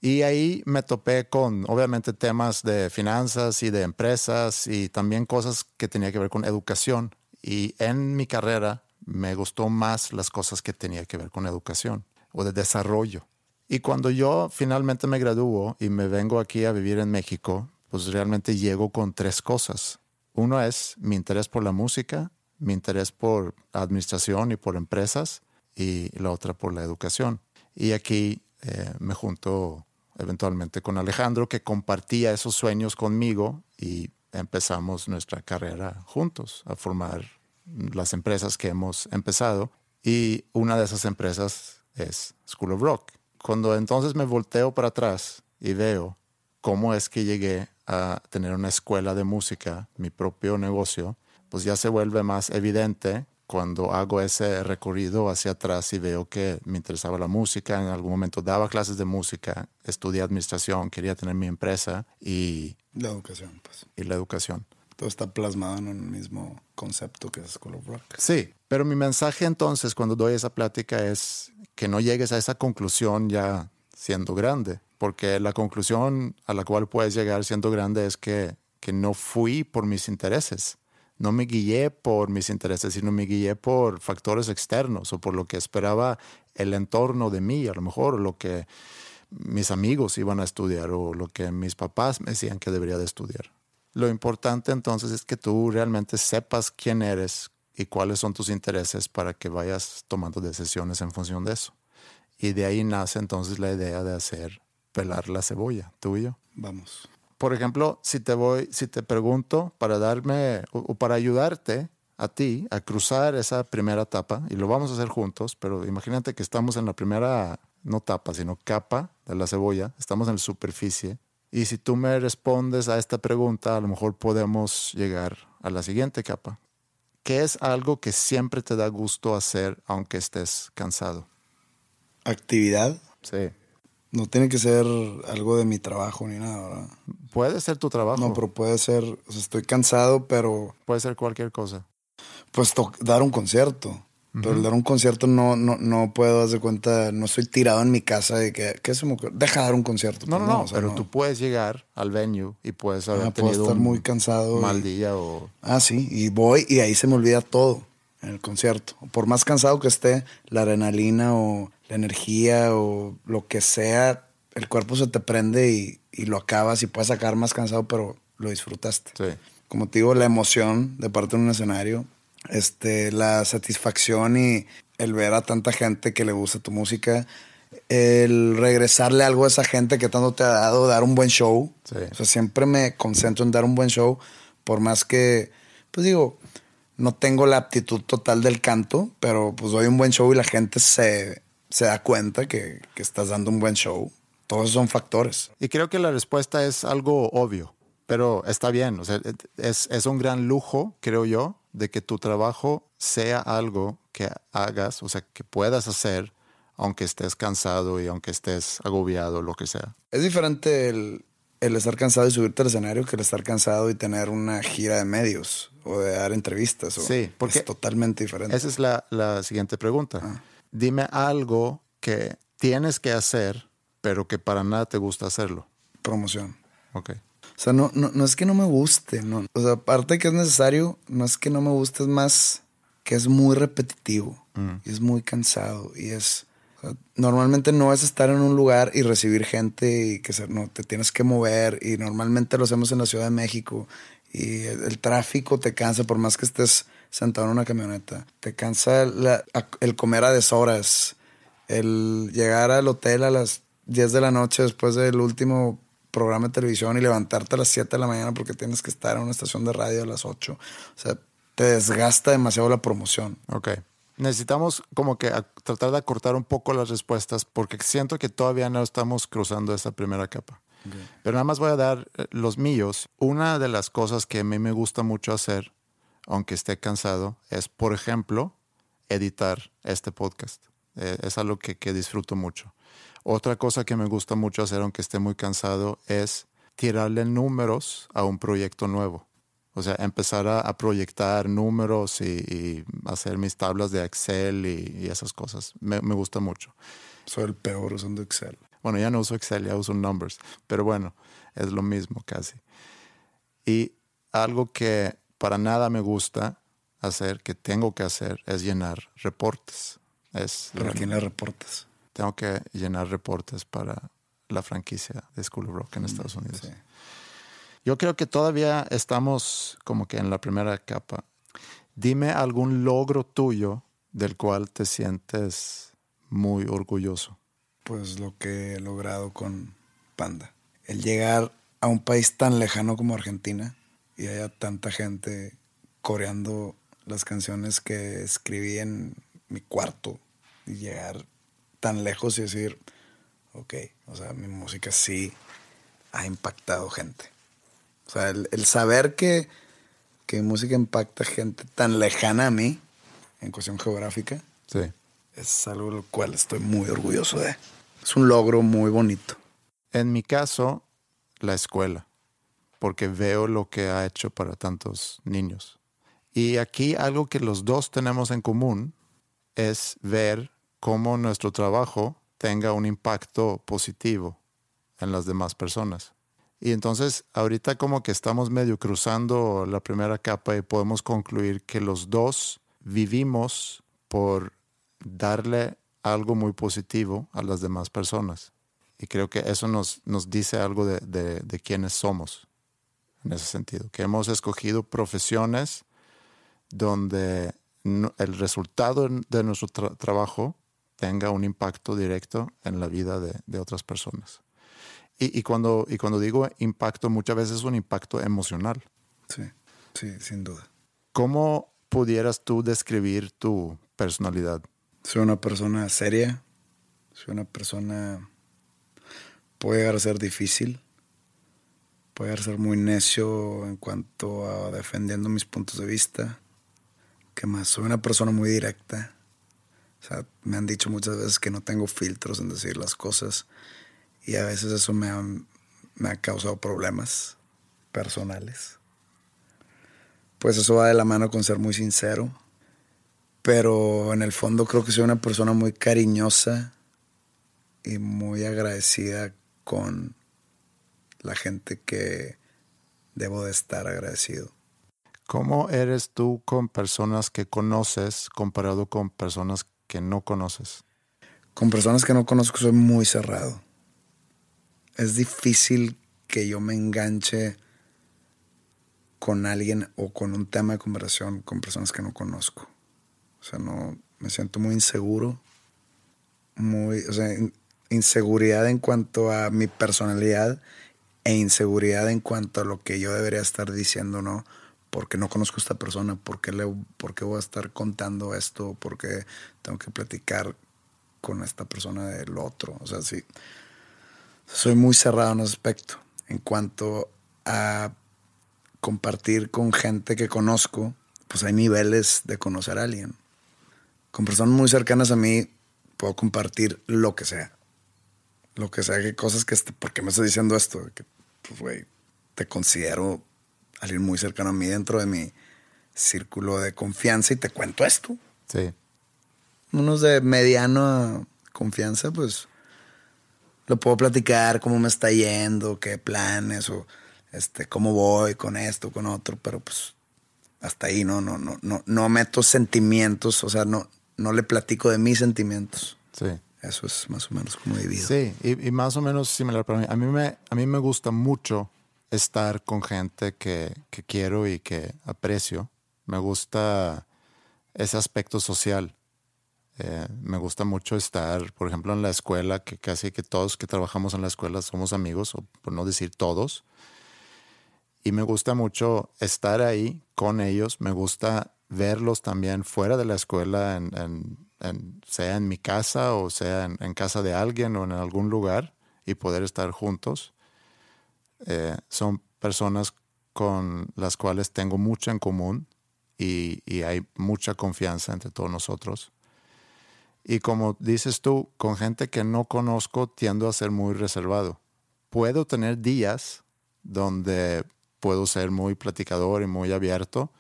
Y ahí me topé con, obviamente, temas de finanzas y de empresas y también cosas que tenía que ver con educación. Y en mi carrera me gustó más las cosas que tenía que ver con educación o de desarrollo. Y cuando yo finalmente me gradúo y me vengo aquí a vivir en México, pues realmente llego con tres cosas. Uno es mi interés por la música, mi interés por administración y por empresas, y la otra por la educación. Y aquí eh, me junto eventualmente con Alejandro, que compartía esos sueños conmigo y empezamos nuestra carrera juntos a formar las empresas que hemos empezado. Y una de esas empresas es School of Rock. Cuando entonces me volteo para atrás y veo cómo es que llegué a tener una escuela de música, mi propio negocio, pues ya se vuelve más evidente cuando hago ese recorrido hacia atrás y veo que me interesaba la música, en algún momento daba clases de música, estudié administración, quería tener mi empresa y, La educación, pues. y la educación. Todo está plasmado en un mismo concepto que es School of Rock. Sí, pero mi mensaje entonces cuando doy esa plática es que no llegues a esa conclusión ya siendo grande, porque la conclusión a la cual puedes llegar siendo grande es que, que no fui por mis intereses. No me guié por mis intereses, sino me guié por factores externos o por lo que esperaba el entorno de mí, a lo mejor, lo que mis amigos iban a estudiar o lo que mis papás me decían que debería de estudiar. Lo importante entonces es que tú realmente sepas quién eres y cuáles son tus intereses para que vayas tomando decisiones en función de eso. Y de ahí nace entonces la idea de hacer pelar la cebolla, tú y yo. Vamos. por ejemplo, si te voy, si te pregunto para darme o, o para ayudarte a ti a cruzar esa primera etapa, y lo vamos a hacer juntos, pero imagínate que estamos en la primera, no tapa, sino capa de la cebolla, estamos en la superficie, y si tú me respondes a esta pregunta, a lo mejor podemos llegar a la siguiente capa. ¿Qué es algo que siempre te da gusto hacer aunque estés cansado? Actividad. Sí. No tiene que ser algo de mi trabajo ni nada, ¿verdad? Puede ser tu trabajo. No, pero puede ser, o sea, estoy cansado, pero Puede ser cualquier cosa. pues dar un concierto. Pero el dar un concierto no, no, no puedo dar de cuenta, no estoy tirado en mi casa de que, ¿qué se me ocurre? Deja dar un concierto. No, no, Pues no, o sea, pero no. tú puedes llegar al venue y puedes haber Ah, puedo tenido estar un muy cansado mal y- día o... Ah, sí, y voy y ahí se me olvida todo en el concierto. Por más cansado que esté, la adrenalina o la energía o lo que sea, el cuerpo se te prende y, y lo acabas y puedes sacar más cansado, pero lo disfrutaste. Sí. Como te digo, la emoción de parte de un escenario, este, la satisfacción y el ver a tanta gente que le gusta tu música, el regresarle algo a esa gente que tanto te ha dado, dar un buen show. Sí. O sea, siempre me concentro en dar un buen show, por más que, pues digo, no tengo la aptitud total del canto, pero pues doy un buen show y la gente se, se da cuenta que, que estás dando un buen show. Todos son factores. Y creo que la respuesta es algo obvio, pero está bien. O sea, es, es un gran lujo, creo yo, de que tu trabajo sea algo que hagas, o sea, que puedas hacer, aunque estés cansado y aunque estés agobiado, lo que sea. Es diferente el, el estar cansado y subirte al escenario que el estar cansado y tener una gira de medios o de dar entrevistas. o- Sí, porque es totalmente diferente. Esa es la, la siguiente pregunta. Dime algo que tienes que hacer, pero que para nada te gusta hacerlo. Promoción. Ok. O sea, no, no, no es que no me guste, no. O sea, aparte de que es necesario, no es que no me guste, es más que es muy repetitivo y es muy cansado y es... o sea, normalmente no es estar en un lugar y recibir gente y que se, no, te tienes que mover y normalmente lo hacemos en la Ciudad de México y el, el tráfico te cansa por más que estés sentado en una camioneta. Te cansa la- el comer a deshoras, el llegar al hotel a las 10 de la noche después del último programa de televisión y levantarte a las 7 de la mañana porque tienes que estar en una estación de radio a las 8. O sea, te desgasta demasiado la promoción. Ok. Necesitamos como que tratar de acortar un poco las respuestas porque siento que todavía no estamos cruzando esa primera capa. Pero nada más voy a dar eh, los míos. Una de las cosas que a mí me gusta mucho hacer, aunque esté cansado, es, por ejemplo, editar este podcast. Eh, es algo que, que disfruto mucho. Otra cosa que me gusta mucho hacer, aunque esté muy cansado, es tirarle números a un proyecto nuevo. O sea, empezar a, a proyectar números y, y hacer mis tablas de Excel y, y esas cosas. Me, me gusta mucho. Soy el peor usando Excel. Bueno, ya no uso Excel, ya uso Numbers. Pero bueno, es lo mismo casi. Y algo que para nada me gusta hacer, que tengo que hacer, es llenar reportes. Es ¿Pero lo- a quién le reportas? tengo que llenar reportes para la franquicia de School of Rock en Estados Unidos. sí. Yo creo que todavía estamos como que en la primera capa. Dime algún logro tuyo del cual te sientes muy orgulloso. Pues lo que he logrado con Panda. El llegar a un país tan lejano como Argentina y haya tanta gente coreando las canciones que escribí en mi cuarto y llegar tan lejos y decir, ok, o sea, mi música sí ha impactado gente. O sea, el, el saber que, que mi música impacta gente tan lejana a mí, en cuestión geográfica, Sí. es algo de lo cual estoy muy orgulloso de. Es un logro muy bonito. En mi caso, la escuela, porque veo lo que ha hecho para tantos niños. Y aquí algo que los dos tenemos en común es ver cómo nuestro trabajo tenga un impacto positivo en las demás personas. Y entonces ahorita como que estamos medio cruzando la primera capa y podemos concluir que los dos vivimos por darle algo muy positivo a las demás personas. Y creo que eso nos, nos dice algo de, de, de quiénes somos en ese sentido, que hemos escogido profesiones donde no- el resultado de nuestro tra- trabajo tenga un impacto directo en la vida de, de otras personas. Y, y cuando, y cuando digo impacto, muchas veces es un impacto emocional. Sí, sí, sin duda. ¿Cómo pudieras tú describir tu personalidad? Soy una persona seria, soy una persona... Puede llegar a ser difícil, a ser muy necio en cuanto a defendiendo mis puntos de vista. ¿Qué más? Soy una persona muy directa. O sea, me han dicho muchas veces que no tengo filtros en decir las cosas y a veces eso me ha, me ha causado problemas personales. Pues eso va de la mano con ser muy sincero, pero en el fondo creo que soy una persona muy cariñosa y muy agradecida con la gente que debo de estar agradecido. ¿Cómo eres tú con personas que conoces comparado con personas que no conoces? Con personas que no conozco soy muy cerrado. Es difícil que yo me enganche con alguien o con un tema de conversación con personas que no conozco. O sea, no me siento muy inseguro, muy, o sea, in- inseguridad en cuanto a mi personalidad e inseguridad en cuanto a lo que yo debería estar diciendo, ¿no? Porque no conozco a esta persona, ¿por qué, le, por qué voy a estar contando esto? ¿Por qué tengo que platicar con esta persona del otro? O sea, sí, soy muy cerrado en ese aspecto. En cuanto a compartir con gente que conozco, pues hay niveles de conocer a alguien. Con personas muy cercanas a mí puedo compartir lo que sea. Lo que sea, que cosas que... este- ¿Por qué me estás diciendo esto? Que, pues, güey, te considero alguien muy cercano a mí dentro de mi círculo de confianza y te cuento esto. Sí. Unos de mediano confianza, pues lo puedo platicar, cómo me está yendo, qué planes o este, cómo voy con esto, con otro, pero pues hasta ahí no, no, no, no, no meto sentimientos, o sea, no, no le platico de mis sentimientos. Sí. Eso es más o menos como divido. Sí, y, más o menos similar para mí. A mí me, a mí me gusta mucho estar con gente que, que quiero y que aprecio. Me gusta ese aspecto social. Eh, me gusta mucho estar, por ejemplo, en la escuela, que casi que todos que trabajamos en la escuela somos amigos, o por no decir todos. Y me gusta mucho estar ahí con ellos. Me gusta verlos también fuera de la escuela, en- sea en mi casa o sea en, en casa de alguien o en algún lugar y poder estar juntos. Eh, son personas con las cuales tengo mucho en común y, y hay mucha confianza entre todos nosotros. Y como dices tú, con gente que no conozco tiendo a ser muy reservado. Puedo tener días donde puedo ser muy platicador y muy abierto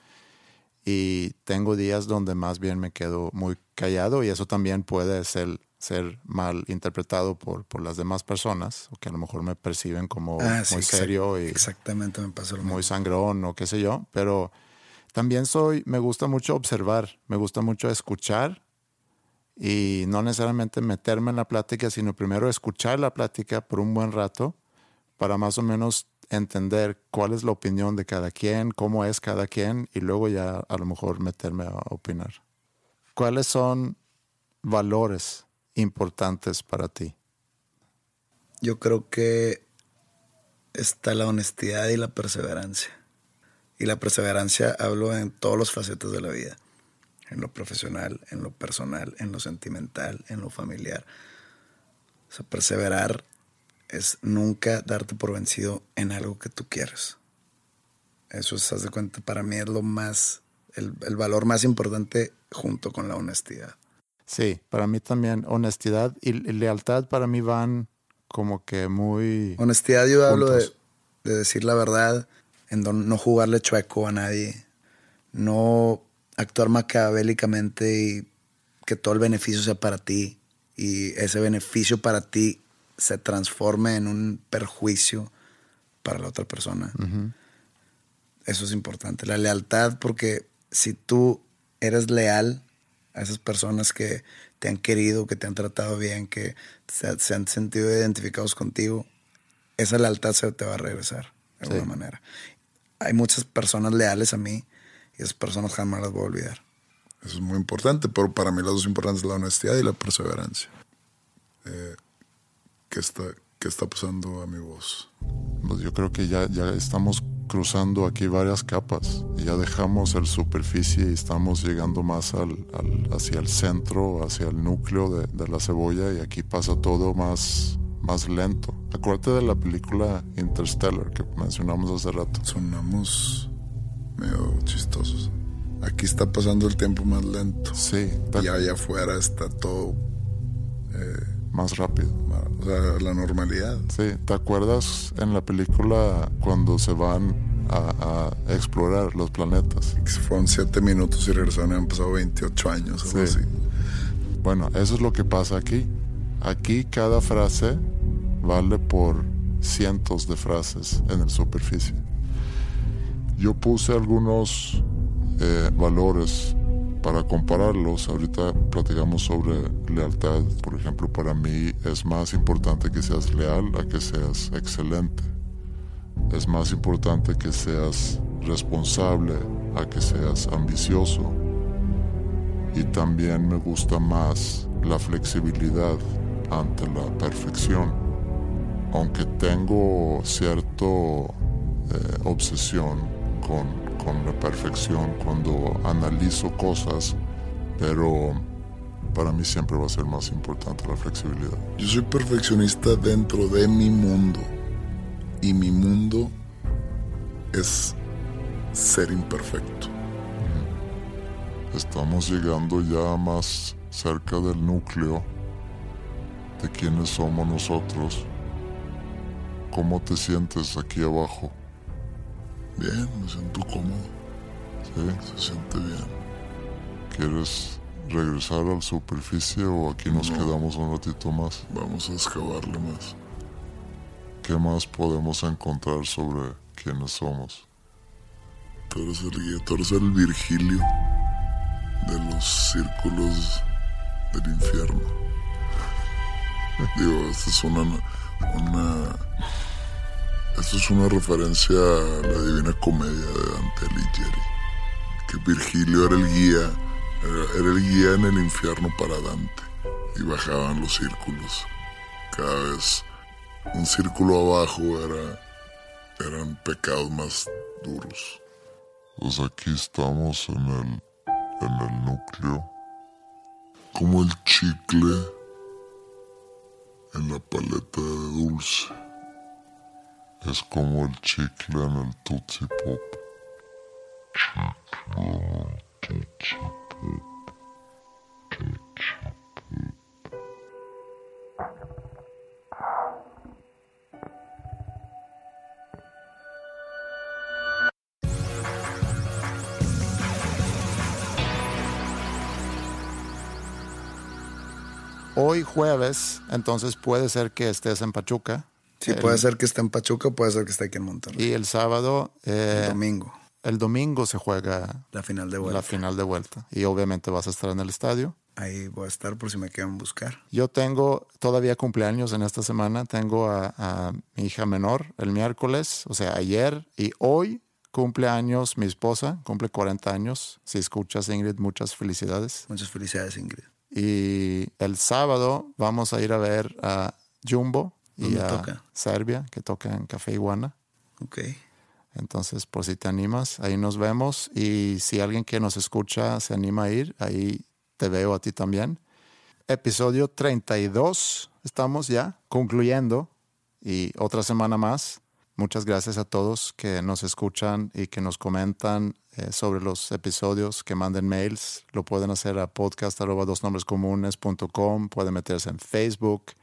y tengo días donde más bien me quedo muy callado y eso también puede ser, ser mal interpretado por, por las demás personas o que a lo mejor me perciben como Ah, sí, muy exact- serio y Exactamente me mismo. muy sangrón o qué sé yo, pero también soy, me gusta mucho observar, me gusta mucho escuchar y no necesariamente meterme en la plática, sino primero escuchar la plática por un buen rato para más o menos entender cuál es la opinión de cada quien, cómo es cada quien y luego ya a lo mejor meterme a opinar. ¿Cuáles son valores importantes para ti? Yo creo que está la honestidad y la perseverancia. Y la perseverancia hablo en todos los facetas de la vida. En lo profesional, en lo personal, en lo sentimental, en lo familiar. O sea, perseverar es nunca darte por vencido en algo que tú quieres. Eso, se de cuenta, para mí es lo más, el, el valor más importante junto con la honestidad. Sí, para mí también honestidad y, y lealtad para mí van como que muy... Honestidad yo hablo de, de decir la verdad, en don- no jugarle chueco a nadie, no actuar maquiavélicamente y que todo el beneficio sea para ti y ese beneficio para ti se transforme en un perjuicio para la otra persona. Eso es importante. La lealtad, porque si tú eres leal a esas personas que te han querido, que te han tratado bien, que se, se han sentido identificados contigo, esa lealtad se te va a regresar de Sí. alguna manera. Hay muchas personas leales a mí y esas personas jamás las voy a olvidar. Eso es muy importante, pero para mí las dos importantes la honestidad y la perseverancia. Eh, que, está, ¿Qué está pasando a mi voz? Pues yo creo que ya, ya estamos cruzando aquí varias capas. Ya dejamos el superficie y estamos llegando más al, al- hacia el centro, hacia el núcleo de, de la cebolla y aquí pasa todo más, más lento. Acuérdate de la película Interstellar que mencionamos hace rato. Sonamos medio chistosos. Aquí está pasando el tiempo más lento. Sí, Y allá afuera está todo, más rápido. o sea, la normalidad. Sí, ¿te acuerdas en la película cuando se van a, a explorar los planetas? Fueron siete minutos y regresaron han pasado 28 años. Algo Sí. así. Bueno, eso es lo que pasa aquí. Aquí cada frase vale por cientos de frases en el superficie. Yo puse algunos eh, valores para compararlos. Ahorita platicamos sobre lealtad. Por ejemplo, para mí es más importante que seas leal a que seas excelente. Es más importante que seas responsable a que seas ambicioso y también me gusta más la flexibilidad ante la perfección. Aunque tengo cierto eh, obsesión con, con la perfección cuando analizo cosas, pero para mí siempre va a ser más importante la flexibilidad. Yo soy perfeccionista dentro de mi mundo. Y mi mundo es ser imperfecto. Estamos llegando ya más cerca del núcleo de quiénes somos nosotros. ¿Cómo te sientes aquí abajo? Bien, me siento cómodo. ¿Sí? Se siente bien. ¿Quieres regresar a la superficie o aquí nos No. quedamos un ratito más? Vamos a excavarle más. ¿Qué más podemos encontrar sobre quiénes somos? Tú eres el guía, tú eres el Virgilio de los círculos del infierno. (laughs) Digo, esta es una, una esto es una referencia a la Divina Comedia de Dante Alighieri. Que Virgilio era el guía, era, era el guía en el infierno para Dante. Y bajaban los círculos. Cada vez un círculo abajo era, eran pecados más duros. Pues aquí estamos en el, en el núcleo. como el chicle en la paleta de dulce. Es como el chicle en el Tootsie Pop. Hoy jueves, entonces puede ser que estés en Pachuca. Sí, El- puede ser que esté en Pachuca, puede ser que esté aquí en Monterrey. Y el sábado, eh, el domingo, el domingo se juega la final de vuelta. la final de vuelta. Y obviamente vas a estar en el estadio. Ahí voy a estar por si me quieren buscar. Yo tengo todavía cumpleaños en esta semana. Tengo a, a mi hija menor el miércoles, o sea, ayer y hoy cumpleaños mi esposa, cumple 40 años. Si escuchas, Ingrid, muchas felicidades. Muchas felicidades, Ingrid. Y el sábado vamos a ir a ver a Jumbo y ¿Dónde a toca? Serbia, que toca en Café Iguana. Ok. Entonces, por si te animas, ahí nos vemos. Y si alguien que nos escucha se anima a ir, ahí te veo a ti también. Episodio 32, estamos ya concluyendo y otra semana más. Muchas gracias a todos que nos escuchan y que nos comentan eh, sobre los episodios, que manden mails. Lo pueden hacer a podcast arroba dos nombres comunes.com, pueden meterse en Facebook.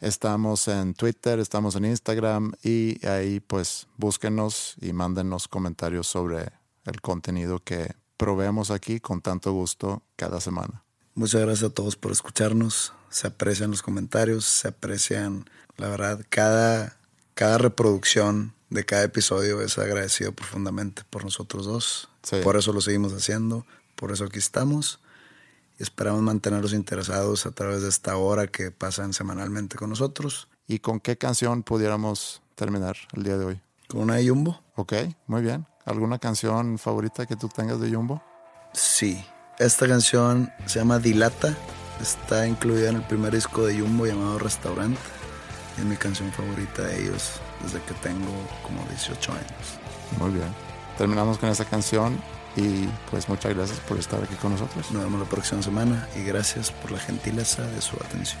Estamos en Twitter, estamos en Instagram y ahí pues búsquenos y mándenos comentarios sobre el contenido que proveemos aquí con tanto gusto cada semana. Muchas gracias a todos por escucharnos. Se aprecian los comentarios, se aprecian, la verdad, cada, cada reproducción de cada episodio es agradecido profundamente por nosotros dos. Sí. Por eso lo seguimos haciendo, por eso aquí estamos. Esperamos mantenerlos interesados a través de esta hora que pasan semanalmente con nosotros. ¿Y con qué canción pudiéramos terminar el día de hoy? Con una de Jumbo. Ok, muy bien. ¿Alguna canción favorita que tú tengas de Jumbo? Sí. Esta canción se llama Dilata. Está incluida en el primer disco de Jumbo llamado Restaurante. Es mi canción favorita de ellos desde que tengo como 18 años. Muy bien. Terminamos con esta canción y pues muchas gracias por estar aquí con nosotros. Nos vemos la próxima semana y gracias por la gentileza de su atención.